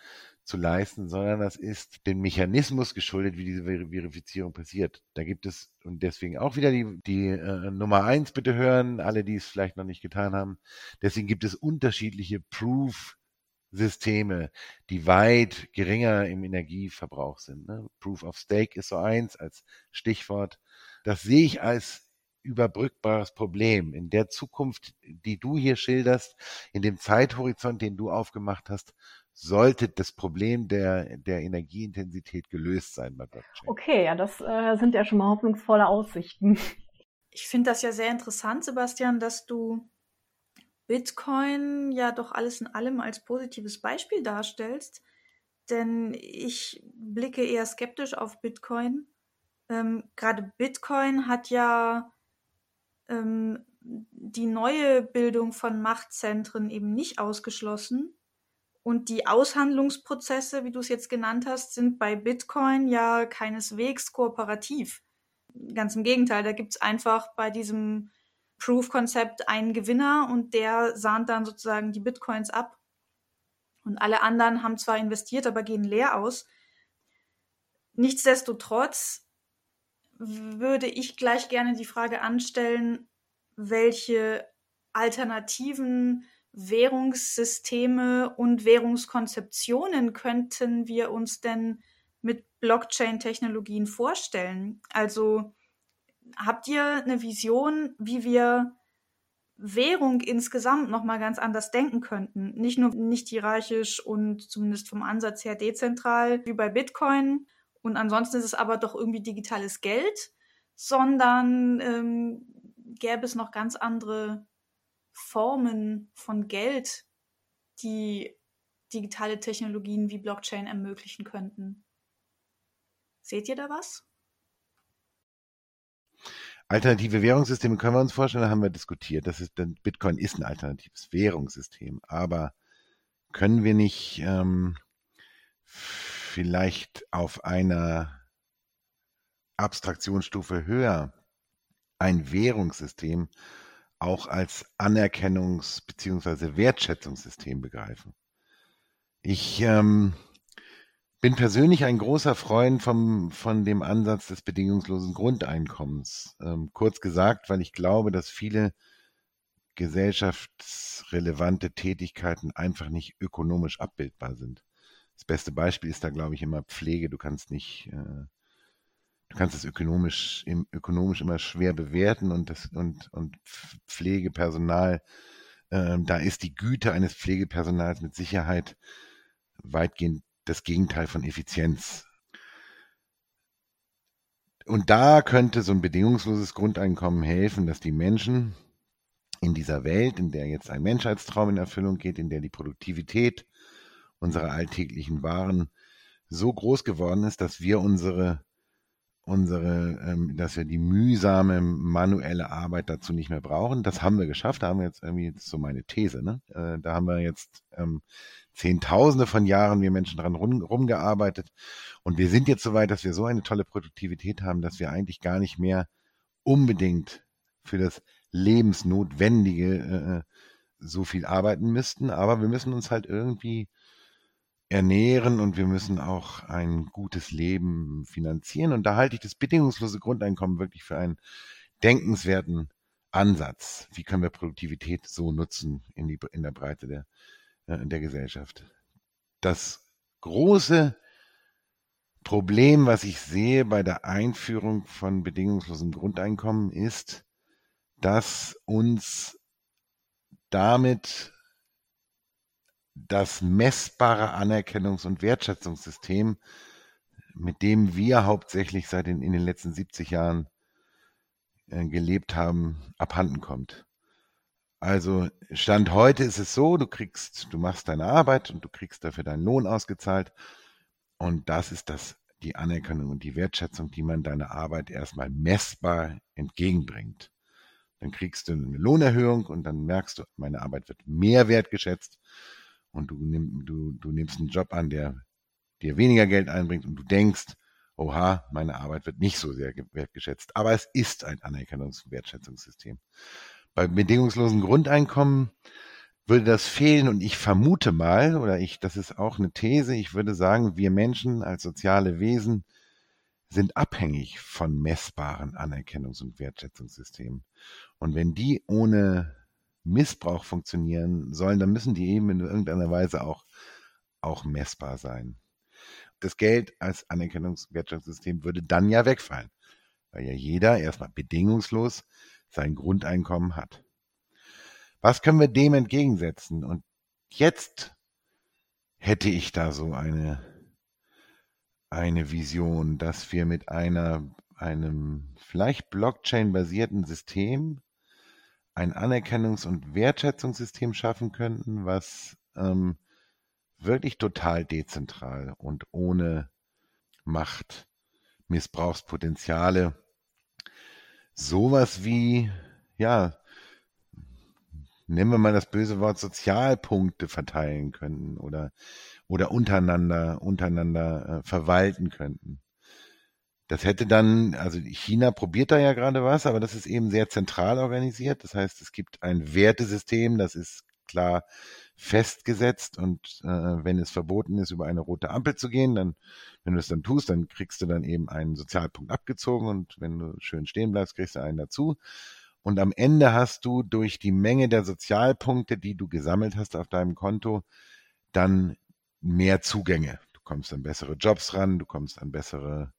zu leisten, sondern das ist dem Mechanismus geschuldet, wie diese Verifizierung passiert. Da gibt es, und deswegen auch wieder die, die äh, Nummer eins bitte hören, alle, die es vielleicht noch nicht getan haben. Deswegen gibt es unterschiedliche Proof-Systeme, die weit geringer im Energieverbrauch sind. Ne? Proof of Stake ist so eins als Stichwort. Das sehe ich als überbrückbares Problem. In der Zukunft, die du hier schilderst, in dem Zeithorizont, den du aufgemacht hast, sollte das Problem der, der Energieintensität gelöst sein bei Blockchain. Okay, ja, das äh, sind ja schon mal hoffnungsvolle Aussichten. Ich finde das ja sehr interessant, Sebastian, dass du Bitcoin ja doch alles in allem als positives Beispiel darstellst. Denn ich blicke eher skeptisch auf Bitcoin. Ähm, Gerade Bitcoin hat ja ähm, die neue Bildung von Machtzentren eben nicht ausgeschlossen. Und die Aushandlungsprozesse, wie du es jetzt genannt hast, sind bei Bitcoin ja keineswegs kooperativ. Ganz im Gegenteil, da gibt es einfach bei diesem Proof-Konzept einen Gewinner und der sahnt dann sozusagen die Bitcoins ab. Und alle anderen haben zwar investiert, aber gehen leer aus. Nichtsdestotrotz würde ich gleich gerne die Frage anstellen, welche alternativen Währungssysteme und Währungskonzeptionen könnten wir uns denn mit Blockchain-Technologien vorstellen? Also habt ihr eine Vision, wie wir Währung insgesamt nochmal ganz anders denken könnten? Nicht nur nicht hierarchisch und zumindest vom Ansatz her dezentral wie bei Bitcoin, und ansonsten ist es aber doch irgendwie digitales Geld, sondern ähm, gäbe es noch ganz andere Formen von Geld, die digitale Technologien wie Blockchain ermöglichen könnten. Seht ihr da was? Alternative Währungssysteme können wir uns vorstellen, haben wir diskutiert. Das ist, Bitcoin ist ein alternatives Währungssystem, aber können wir nicht ähm, vielleicht auf einer Abstraktionsstufe höher ein Währungssystem auch als Anerkennungs- bzw. Wertschätzungssystem begreifen. Ich ähm, bin persönlich ein großer Freund vom, von dem Ansatz des bedingungslosen Grundeinkommens. Ähm, kurz gesagt, weil ich glaube, dass viele gesellschaftsrelevante Tätigkeiten einfach nicht ökonomisch abbildbar sind. Das beste Beispiel ist da, glaube ich, immer Pflege. Du kannst nicht, äh, du kannst es ökonomisch, im, ökonomisch immer schwer bewerten und das und und Pflegepersonal, äh, da ist die Güte eines Pflegepersonals mit Sicherheit weitgehend das Gegenteil von Effizienz. Und da könnte so ein bedingungsloses Grundeinkommen helfen, dass die Menschen in dieser Welt, in der jetzt ein Menschheitstraum in Erfüllung geht, in der die Produktivität unserer alltäglichen Waren so groß geworden ist, dass wir unsere unsere, ähm, dass wir die mühsame manuelle Arbeit dazu nicht mehr brauchen. Das haben wir geschafft. Da haben wir jetzt irgendwie, ist so meine These, ne? Äh, da haben wir jetzt ähm, Zehntausende von Jahren wir Menschen dran rum, rumgearbeitet. Und wir sind jetzt so weit, dass wir so eine tolle Produktivität haben, dass wir eigentlich gar nicht mehr unbedingt für das Lebensnotwendige äh, äh so viel arbeiten müssten. Aber wir müssen uns halt irgendwie ernähren und wir müssen auch ein gutes Leben finanzieren. Und da halte ich das bedingungslose Grundeinkommen wirklich für einen denkenswerten Ansatz. Wie können wir Produktivität so nutzen in, die, in der Breite der, äh, der Gesellschaft? Das große Problem, was ich sehe bei der Einführung von bedingungslosem Grundeinkommen, ist, dass uns damit das messbare Anerkennungs- und Wertschätzungssystem, mit dem wir hauptsächlich seit den, in den letzten 70 Jahren äh, gelebt haben, abhanden kommt. Also Stand heute ist es so, du kriegst, du machst deine Arbeit und du kriegst dafür deinen Lohn ausgezahlt. Und das ist das, die Anerkennung und die Wertschätzung, die man deiner Arbeit erstmal messbar entgegenbringt. Dann kriegst du eine Lohnerhöhung und dann merkst du, meine Arbeit wird mehr wertgeschätzt und du, nimm, du, du nimmst einen Job an, der dir weniger Geld einbringt und du denkst, oha, meine Arbeit wird nicht so sehr wertgeschätzt. Aber es ist ein Anerkennungs- und Wertschätzungssystem. Beim bedingungslosen Grundeinkommen würde das fehlen und ich vermute mal, oder ich, das ist auch eine These, ich würde sagen, wir Menschen als soziale Wesen sind abhängig von messbaren Anerkennungs- und Wertschätzungssystemen. Und wenn die ohne Missbrauch funktionieren sollen, dann müssen die eben in irgendeiner Weise auch, auch messbar sein. Das Geld als Anerkennungs- und Wertschätzungssystem würde dann ja wegfallen, weil ja jeder erstmal bedingungslos sein Grundeinkommen hat. Was können wir dem entgegensetzen? Und jetzt hätte ich da so eine, eine Vision, dass wir mit einer, einem vielleicht Blockchain-basierten System ein Anerkennungs- und Wertschätzungssystem schaffen könnten, was ähm, wirklich total dezentral und ohne Machtmissbrauchspotenziale sowas wie, ja, nennen wir mal das böse Wort Sozialpunkte verteilen könnten oder, oder untereinander, untereinander äh, verwalten könnten. Das hätte dann, also China probiert da ja gerade was, aber das ist eben sehr zentral organisiert. Das heißt, es gibt ein Wertesystem, das ist klar festgesetzt und äh, wenn es verboten ist, über eine rote Ampel zu gehen, dann, wenn du es dann tust, dann kriegst du dann eben einen Sozialpunkt abgezogen und wenn du schön stehen bleibst, kriegst du einen dazu. Und am Ende hast du durch die Menge der Sozialpunkte, die du gesammelt hast auf deinem Konto, dann mehr Zugänge. Du kommst an bessere Jobs ran, du kommst an bessere,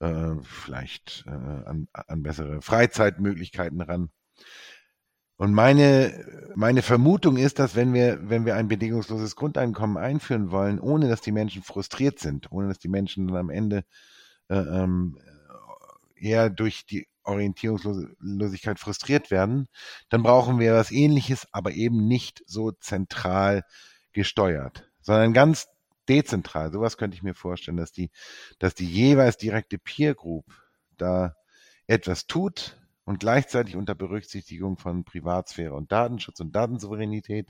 äh, vielleicht äh, an, an bessere Freizeitmöglichkeiten ran. Und meine, meine Vermutung ist, dass wenn wir, wenn wir ein bedingungsloses Grundeinkommen einführen wollen, ohne dass die Menschen frustriert sind, ohne dass die Menschen dann am Ende äh, ähm, eher durch die Orientierungslosigkeit frustriert werden, dann brauchen wir was ähnliches, aber eben nicht so zentral gesteuert, sondern ganz dezentral. Sowas könnte ich mir vorstellen, dass die, dass die jeweils direkte Peer Group da etwas tut, und gleichzeitig unter Berücksichtigung von Privatsphäre und Datenschutz und Datensouveränität,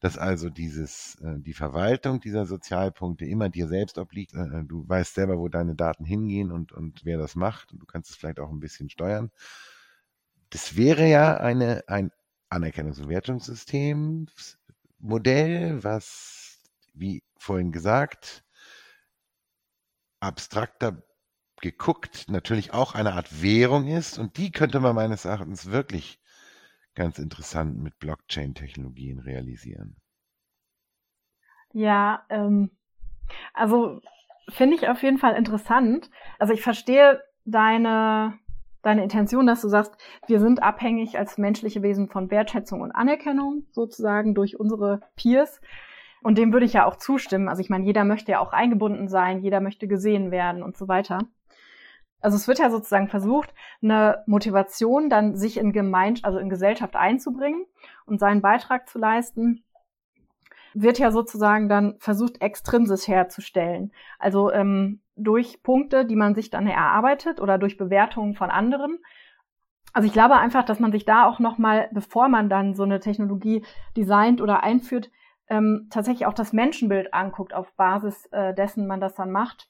dass also dieses, äh, die Verwaltung dieser Sozialpunkte immer dir selbst obliegt. Äh, du weißt selber, wo deine Daten hingehen und, und wer das macht. Du kannst es vielleicht auch ein bisschen steuern. Das wäre ja eine, ein Anerkennungs- und Wertungssystemsmodell, was, wie vorhin gesagt, abstrakter geguckt natürlich auch eine Art Währung ist und die könnte man meines Erachtens wirklich ganz interessant mit Blockchain-Technologien realisieren. Ja, ähm, also finde ich auf jeden Fall interessant. Also ich verstehe deine, deine Intention, dass du sagst, wir sind abhängig als menschliche Wesen von Wertschätzung und Anerkennung sozusagen durch unsere Peers. Und dem würde ich ja auch zustimmen. Also ich meine, jeder möchte ja auch eingebunden sein, jeder möchte gesehen werden und so weiter also es wird ja sozusagen versucht, eine Motivation dann sich in Gemeinschaft, also in Gesellschaft einzubringen und seinen Beitrag zu leisten, wird ja sozusagen dann versucht, extrinsisch herzustellen. Also ähm, durch Punkte, die man sich dann erarbeitet oder durch Bewertungen von anderen. Also ich glaube einfach, dass man sich da auch nochmal, bevor man dann so eine Technologie designt oder einführt, ähm, tatsächlich auch das Menschenbild anguckt, auf Basis äh, dessen man das dann macht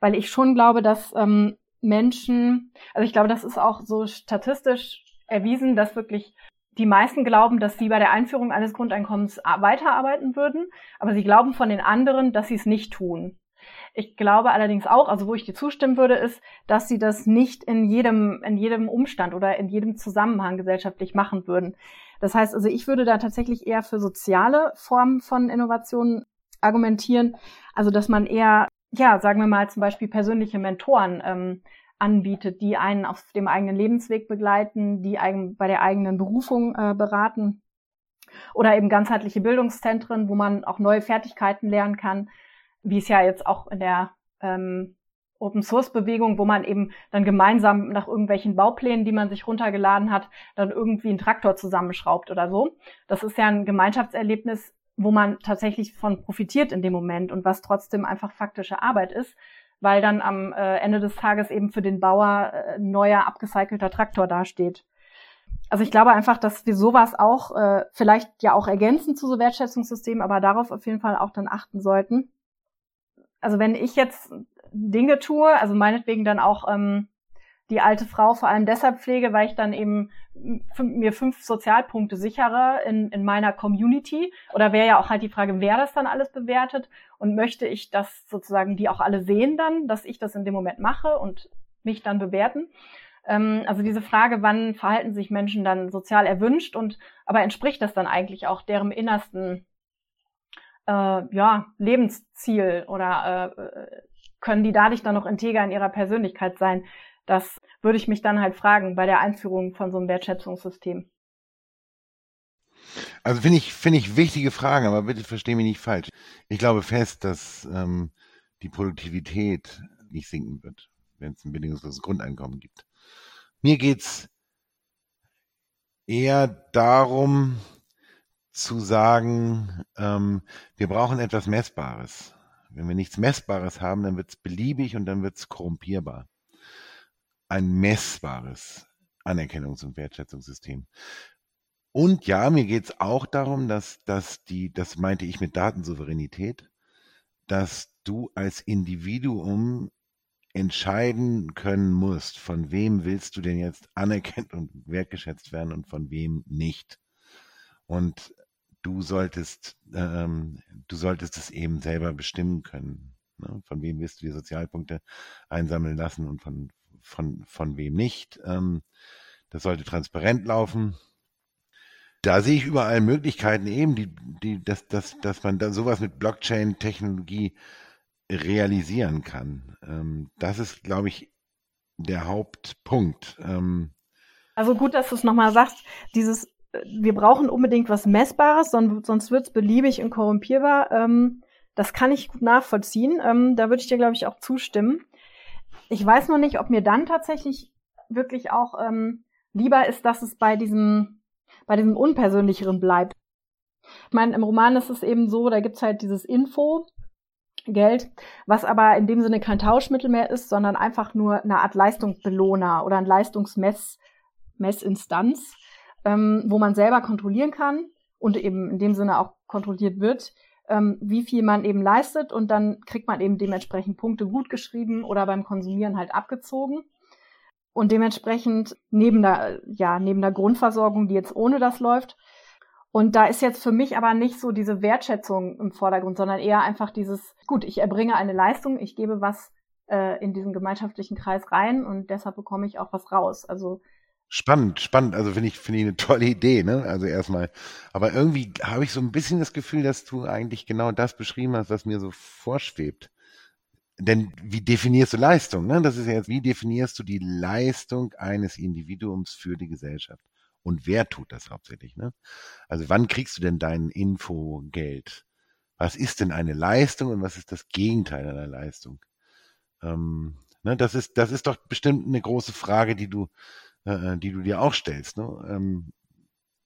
weil ich schon glaube, dass ähm, Menschen, also ich glaube, das ist auch so statistisch erwiesen, dass wirklich die meisten glauben, dass sie bei der Einführung eines Grundeinkommens weiterarbeiten würden, aber sie glauben von den anderen, dass sie es nicht tun. Ich glaube allerdings auch, also wo ich dir zustimmen würde, ist, dass sie das nicht in jedem, in jedem Umstand oder in jedem Zusammenhang gesellschaftlich machen würden. Das heißt also, ich würde da tatsächlich eher für soziale Formen von Innovationen argumentieren. Also, dass man eher ja, sagen wir mal zum Beispiel persönliche Mentoren ähm, anbietet, die einen auf dem eigenen Lebensweg begleiten, die einen bei der eigenen Berufung äh, beraten Oder eben ganzheitliche Bildungszentren, wo man auch neue Fertigkeiten lernen kann, wie es ja jetzt auch in der ähm, Open Source Bewegung, wo man eben dann gemeinsam nach irgendwelchen Bauplänen, die man sich runtergeladen hat, dann irgendwie einen Traktor zusammenschraubt oder so. Das ist ja ein Gemeinschaftserlebnis, wo man tatsächlich von profitiert in dem Moment und was trotzdem einfach faktische Arbeit ist, weil dann am äh, Ende des Tages eben für den Bauer äh, neuer abgecycelter Traktor dasteht. Also ich glaube einfach, dass wir sowas auch äh, vielleicht ja auch ergänzen zu so Wertschätzungssystemen, aber darauf auf jeden Fall auch dann achten sollten. Also wenn ich jetzt Dinge tue, also meinetwegen dann auch ähm, die alte Frau vor allem deshalb pflege, weil ich dann eben mir fünf Sozialpunkte sichere in, in meiner Community. Oder wäre ja auch halt die Frage, wer das dann alles bewertet und möchte ich das sozusagen die auch alle sehen dann, dass ich das in dem Moment mache und mich dann bewerten. Ähm, also diese Frage, wann verhalten sich Menschen dann sozial erwünscht und aber entspricht das dann eigentlich auch deren innersten äh, ja, Lebensziel oder äh, können die dadurch dann noch integer in ihrer Persönlichkeit sein? Das würde ich mich dann halt fragen bei der Einführung von so einem Wertschätzungssystem. Also finde ich, finde ich wichtige Fragen, aber bitte verstehe mich nicht falsch. Ich glaube fest, dass ähm, die Produktivität nicht sinken wird, wenn es ein bedingungsloses Grundeinkommen gibt. Mir geht's eher darum zu sagen, ähm, wir brauchen etwas Messbares. Wenn wir nichts Messbares haben, dann wird es beliebig und dann wird es korrumpierbar. Ein messbares Anerkennungs- und Wertschätzungssystem. Und ja, mir geht es auch darum, dass, dass die, das meinte ich mit Datensouveränität, dass du als Individuum entscheiden können musst, von wem willst du denn jetzt anerkannt und wertgeschätzt werden und von wem nicht. Und du solltest, ähm, du solltest es eben selber bestimmen können. Ne? Von wem wirst du die Sozialpunkte einsammeln lassen und von, von, von wem nicht. Ähm, das sollte transparent laufen. Da sehe ich überall Möglichkeiten eben, die, die, dass, dass, dass man da sowas mit Blockchain-Technologie realisieren kann. Ähm, das ist, glaube ich, der Hauptpunkt. Ähm, also gut, dass du es nochmal sagst, dieses wir brauchen unbedingt was Messbares, sonst, sonst wird es beliebig und korrumpierbar. Ähm, das kann ich gut nachvollziehen. Ähm, da würde ich dir, glaube ich, auch zustimmen. Ich weiß noch nicht, ob mir dann tatsächlich wirklich auch ähm, lieber ist, dass es bei diesem, bei diesem Unpersönlicheren bleibt. Ich meine, im Roman ist es eben so, da gibt's halt dieses Info, Geld, was aber in dem Sinne kein Tauschmittel mehr ist, sondern einfach nur eine Art Leistungsbelohner oder ein Leistungsmess, Messinstanz ähm, wo man selber kontrollieren kann und eben in dem Sinne auch kontrolliert wird, ähm, wie viel man eben leistet und dann kriegt man eben dementsprechend Punkte gut geschrieben oder beim Konsumieren halt abgezogen. Und dementsprechend neben der, ja, neben der Grundversorgung, die jetzt ohne das läuft. Und da ist jetzt für mich aber nicht so diese Wertschätzung im Vordergrund, sondern eher einfach dieses, gut, ich erbringe eine Leistung, ich gebe was äh, in diesen gemeinschaftlichen Kreis rein und deshalb bekomme ich auch was raus. Also Spannend, spannend. Also finde ich, finde ich eine <laughs> tolle Idee, ne? Also erstmal. Aber irgendwie habe ich so ein bisschen das Gefühl, dass du eigentlich genau das beschrieben hast, was mir so vorschwebt. Denn wie definierst du Leistung? Ne? Das ist ja jetzt, wie definierst du die Leistung eines Individuums für die Gesellschaft? Und wer tut das hauptsächlich? Ne? Also wann kriegst du denn dein Infogeld? Was ist denn eine Leistung und was ist das Gegenteil einer Leistung? Ähm, ne, das ist, das ist doch bestimmt eine große Frage, die du äh, die du dir auch stellst, ne? Ähm,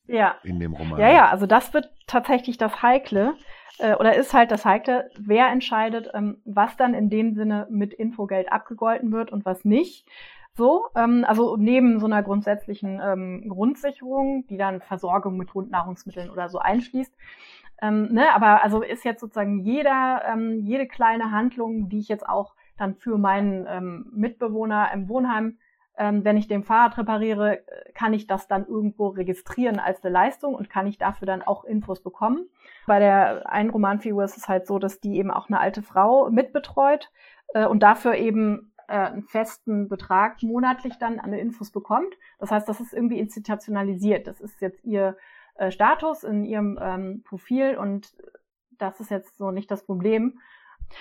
ja. In dem Roman. Ja, ja, also das wird tatsächlich das Heikle, äh, oder ist halt das Heikle, wer entscheidet, ähm, was dann in dem Sinne mit Infogeld abgegolten wird und was nicht. So, ähm, also neben so einer grundsätzlichen ähm, Grundsicherung, die dann Versorgung mit Grundnahrungsmitteln oder so einschließt, ähm, ne, aber also ist jetzt sozusagen jeder, ähm, jede kleine Handlung, die ich jetzt auch dann für meinen ähm, Mitbewohner im Wohnheim ähm, wenn ich den Fahrrad repariere, kann ich das dann irgendwo registrieren als eine Leistung und kann ich dafür dann auch Infos bekommen. Bei der einen Romanfigur ist es halt so, dass die eben auch eine alte Frau mitbetreut äh, und dafür eben äh, einen festen Betrag monatlich dann an Infos bekommt. Das heißt, das ist irgendwie institutionalisiert. Das ist jetzt ihr äh, Status in ihrem ähm, Profil und das ist jetzt so nicht das Problem.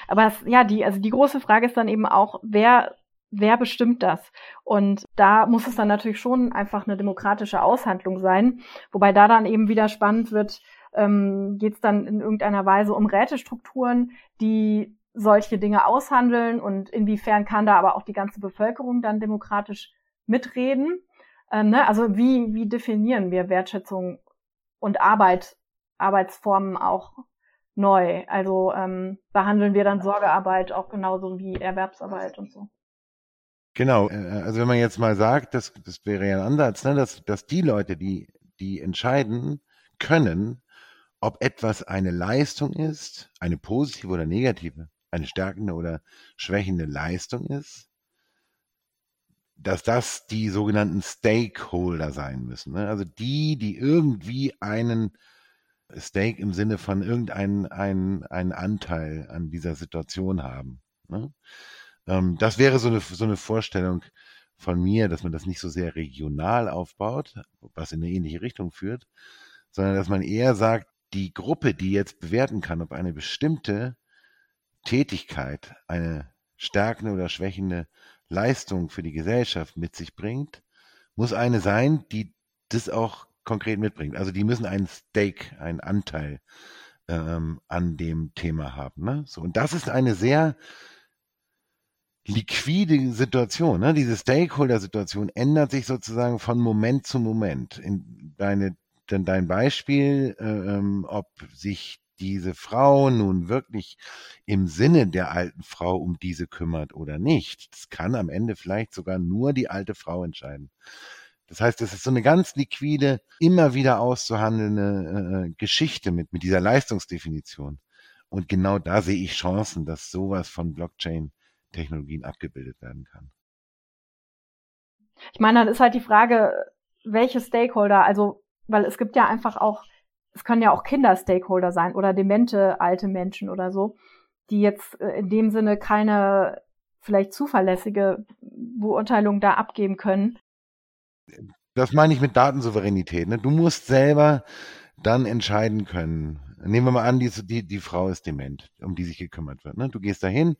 Aber es, ja, die, also die große Frage ist dann eben auch, wer wer bestimmt das? Und da muss es dann natürlich schon einfach eine demokratische Aushandlung sein, wobei da dann eben wieder spannend wird, ähm, geht es dann in irgendeiner Weise um Rätestrukturen, die solche Dinge aushandeln und inwiefern kann da aber auch die ganze Bevölkerung dann demokratisch mitreden? Ähm, ne? Also wie, wie definieren wir Wertschätzung und Arbeit, Arbeitsformen auch neu? Also ähm, behandeln wir dann Sorgearbeit auch genauso wie Erwerbsarbeit und so? Genau, äh, also wenn man jetzt mal sagt, das, das wäre ja ein Ansatz, ne, dass, dass die Leute, die, die entscheiden können, ob etwas eine Leistung ist, eine positive oder negative, eine stärkende oder schwächende Leistung ist, dass das die sogenannten Stakeholder sein müssen. Ne? Also die, die irgendwie einen Stake im Sinne von irgendeinen einen, einen Anteil an dieser Situation haben. Ne? Ähm, das wäre so eine, so eine Vorstellung von mir, dass man das nicht so sehr regional aufbaut, was in eine ähnliche Richtung führt, sondern dass man eher sagt, die Gruppe, die jetzt bewerten kann, ob eine bestimmte Tätigkeit eine stärkende oder schwächende Leistung für die Gesellschaft mit sich bringt, muss eine sein, die das auch konkret mitbringt. Also die müssen einen Stake, einen Anteil ähm, an dem Thema haben. Ne? So, und das ist eine sehr liquide Situation. Ne? Diese Stakeholder-Situation ändert sich sozusagen von Moment zu Moment. In deine, denn dein Beispiel, äh, ähm, ob sich diese Frau nun wirklich im Sinne der alten Frau um diese kümmert oder nicht, das kann am Ende vielleicht sogar nur die alte Frau entscheiden. Das heißt, es ist so eine ganz liquide, immer wieder auszuhandelnde äh, Geschichte mit, mit dieser Leistungsdefinition. Und genau da sehe ich Chancen, dass sowas von Blockchain-Technologien abgebildet werden kann. Ich meine, dann ist halt die Frage, welche Stakeholder, also, weil es gibt ja einfach auch es können ja auch Kinder-Stakeholder sein oder demente alte Menschen oder so, die jetzt äh, in dem Sinne keine vielleicht zuverlässige Beurteilung da abgeben können. Das meine ich mit Datensouveränität. Ne? Du musst selber dann entscheiden können. Nehmen wir mal an, die, die, die Frau ist dement, um die sich gekümmert wird. Ne? Du gehst dahin,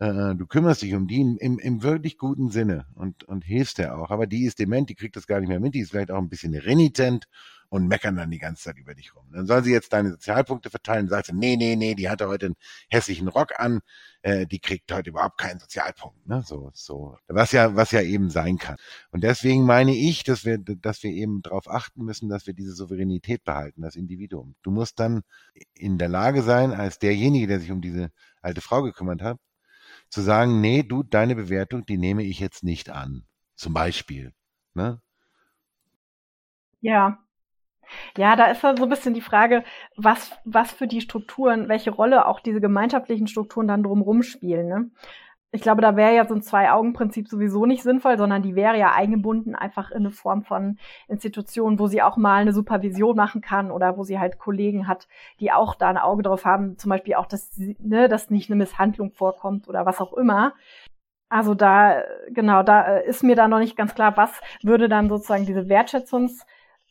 äh, du kümmerst dich um die im, im wirklich guten Sinne und, und hilfst der auch. Aber die ist dement, die kriegt das gar nicht mehr mit, die ist vielleicht auch ein bisschen renitent und meckern dann die ganze Zeit über dich rum. Dann sollen sie jetzt deine Sozialpunkte verteilen und sagst du, nee, nee, nee, die hatte heute einen hässlichen Rock an, äh, die kriegt heute überhaupt keinen Sozialpunkt. Ne? So, so, was ja, was ja eben sein kann. Und deswegen meine ich, dass wir, dass wir eben darauf achten müssen, dass wir diese Souveränität behalten, das Individuum. Du musst dann in der Lage sein, als derjenige, der sich um diese alte Frau gekümmert hat, zu sagen, nee, du, deine Bewertung, die nehme ich jetzt nicht an. Zum Beispiel. Ne? Ja, ja, da ist ja so ein bisschen die Frage, was, was für die Strukturen, welche Rolle auch diese gemeinschaftlichen Strukturen dann drumherum spielen. Ne? Ich glaube, da wäre ja so ein Zwei-Augen-Prinzip sowieso nicht sinnvoll, sondern die wäre ja eingebunden einfach in eine Form von Institution, wo sie auch mal eine Supervision machen kann oder wo sie halt Kollegen hat, die auch da ein Auge drauf haben, zum Beispiel auch, dass, ne, dass nicht eine Misshandlung vorkommt oder was auch immer. Also da, genau, da ist mir da noch nicht ganz klar, was würde dann sozusagen diese Wertschätzungs-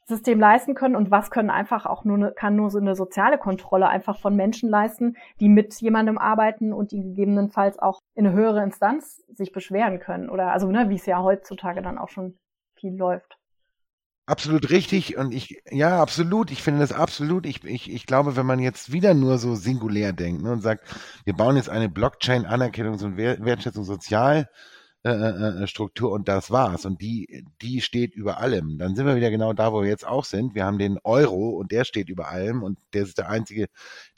System leisten können und was können einfach auch nur eine, kann nur so eine soziale Kontrolle einfach von Menschen leisten, die mit jemandem arbeiten und die gegebenenfalls auch in eine höhere Instanz sich beschweren können oder also ne, wie es ja heutzutage dann auch schon viel läuft. Absolut richtig und ich, ja, absolut, ich finde das absolut, ich, ich, ich glaube, wenn man jetzt wieder nur so singulär denkt ne, und sagt, wir bauen jetzt eine Blockchain-Anerkennungs- und Wertschätzung sozial, äh, äh, äh, Struktur und das war's. Und die, die steht über allem. Dann sind wir wieder genau da, wo wir jetzt auch sind. Wir haben den Euro und der steht über allem und der ist der einzige,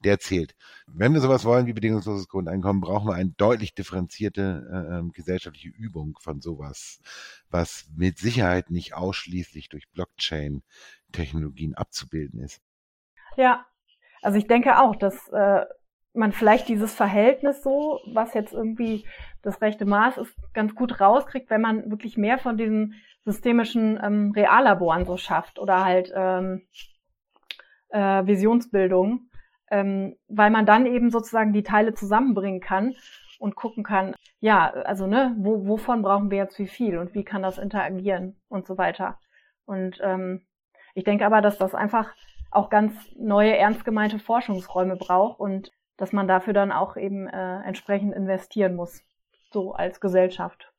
der zählt. Wenn wir sowas wollen wie bedingungsloses Grundeinkommen, brauchen wir eine deutlich differenzierte äh, ähm, gesellschaftliche Übung von sowas, was mit Sicherheit nicht ausschließlich durch Blockchain-Technologien abzubilden ist. Ja, also ich denke auch, dass äh, man vielleicht dieses Verhältnis so, was jetzt irgendwie das rechte Maß ist, ganz gut rauskriegt, wenn man wirklich mehr von diesen systemischen ähm, Reallaboren so schafft oder halt ähm, äh, Visionsbildung, ähm, weil man dann eben sozusagen die Teile zusammenbringen kann und gucken kann, ja, also ne, wo, wovon brauchen wir jetzt wie viel und wie kann das interagieren und so weiter. Und ähm, ich denke aber, dass das einfach auch ganz neue, ernst gemeinte Forschungsräume braucht und dass man dafür dann auch eben äh, entsprechend investieren muss, so als Gesellschaft.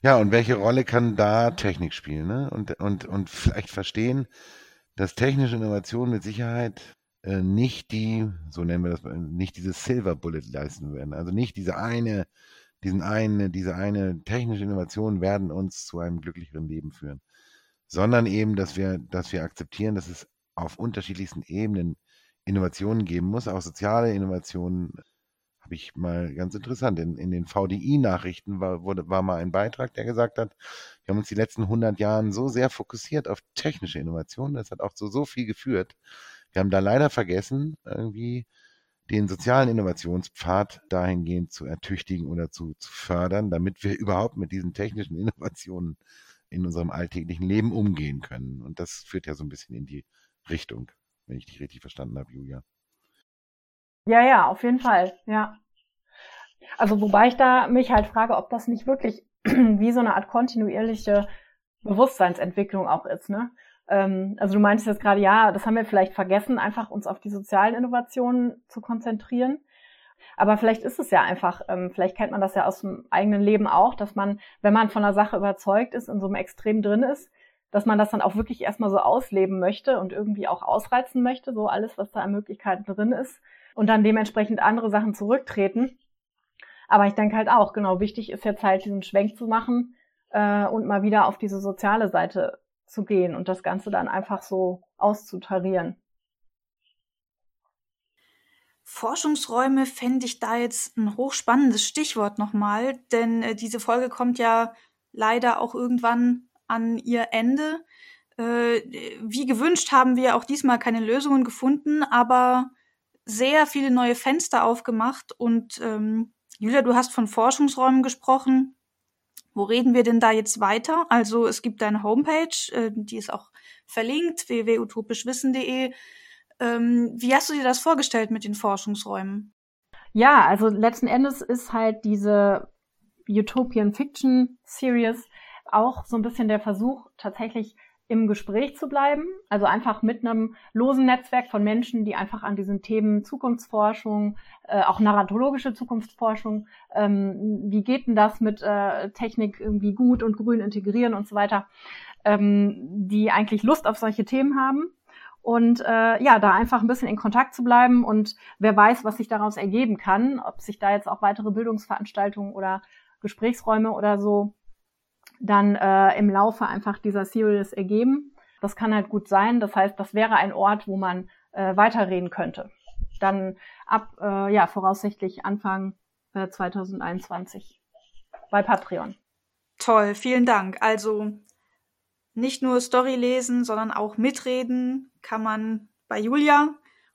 Ja, und welche Rolle kann da Technik spielen? Ne? Und, und, und vielleicht verstehen, dass technische Innovationen mit Sicherheit äh, nicht die, so nennen wir das, nicht diese Silver Bullet leisten werden. Also nicht diese eine, diesen eine, diese eine technische Innovation werden uns zu einem glücklicheren Leben führen, sondern eben, dass wir, dass wir akzeptieren, dass es auf unterschiedlichsten Ebenen Innovationen geben muss, auch soziale Innovationen. Habe ich mal ganz interessant. In, in den VDI-Nachrichten war, wurde, war mal ein Beitrag, der gesagt hat, wir haben uns die letzten 100 Jahren so sehr fokussiert auf technische Innovationen, das hat auch zu so viel geführt. Wir haben da leider vergessen, irgendwie den sozialen Innovationspfad dahingehend zu ertüchtigen oder zu, zu fördern, damit wir <laughs> überhaupt mit diesen technischen Innovationen in unserem alltäglichen Leben umgehen können. Und das führt ja so ein bisschen in die Richtung, wenn ich dich richtig verstanden habe, Julia. Ja, ja, auf jeden Fall, ja. Also wobei ich da mich halt frage, ob das nicht wirklich <clears throat> wie so eine Art kontinuierliche Bewusstseinsentwicklung auch ist, ne? Ähm, also du meinst jetzt gerade, ja, das haben wir vielleicht vergessen, einfach uns auf die sozialen Innovationen zu konzentrieren. Aber vielleicht ist es ja einfach, ähm, vielleicht kennt man das ja aus dem eigenen Leben auch, dass man, wenn man von einer Sache überzeugt ist, in so einem Extrem drin ist, dass man das dann auch wirklich erstmal so ausleben möchte und irgendwie auch ausreizen möchte, so alles, was da an Möglichkeiten drin ist und dann dementsprechend andere Sachen zurücktreten. Aber ich denke halt auch, genau, wichtig ist jetzt halt diesen Schwenk zu machen äh, und mal wieder auf diese soziale Seite zu gehen und das Ganze dann einfach so auszutarieren. Forschungsräume fände ich da jetzt ein hochspannendes Stichwort nochmal, denn äh, diese Folge kommt ja leider auch irgendwann an ihr Ende. Äh, wie gewünscht haben wir auch diesmal keine Lösungen gefunden, aber sehr viele neue Fenster aufgemacht. Und ähm, Julia, du hast von Forschungsräumen gesprochen. Wo reden wir denn da jetzt weiter? Also es gibt deine Homepage, äh, die ist auch verlinkt, www.utopischwissen.de. Ähm, wie hast du dir das vorgestellt mit den Forschungsräumen? Ja, also letzten Endes ist halt diese Utopian Fiction Series auch so ein bisschen der Versuch, tatsächlich im Gespräch zu bleiben, also einfach mit einem losen Netzwerk von Menschen, die einfach an diesen Themen Zukunftsforschung, äh, auch narratologische Zukunftsforschung, ähm, wie geht denn das mit äh, Technik irgendwie gut und grün integrieren und so weiter, ähm, die eigentlich Lust auf solche Themen haben. Und äh, ja, da einfach ein bisschen in Kontakt zu bleiben und wer weiß, was sich daraus ergeben kann, ob sich da jetzt auch weitere Bildungsveranstaltungen oder Gesprächsräume oder so dann äh, im Laufe einfach dieser Series ergeben. Das kann halt gut sein. Das heißt, das wäre ein Ort, wo man äh, weiterreden könnte. Dann ab, äh, ja, voraussichtlich Anfang äh, 2021 bei Patreon. Toll, vielen Dank. Also nicht nur Story lesen, sondern auch mitreden kann man bei Julia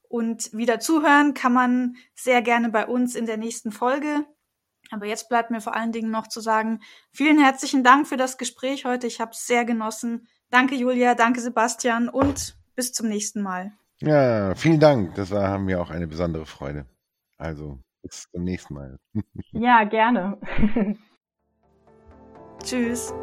und wieder zuhören kann man sehr gerne bei uns in der nächsten Folge. Aber jetzt bleibt mir vor allen Dingen noch zu sagen, vielen herzlichen Dank für das Gespräch heute. Ich habe es sehr genossen. Danke Julia, danke Sebastian und bis zum nächsten Mal. Ja, vielen Dank. Das war mir auch eine besondere Freude. Also bis zum nächsten Mal. Ja, gerne. <laughs> Tschüss.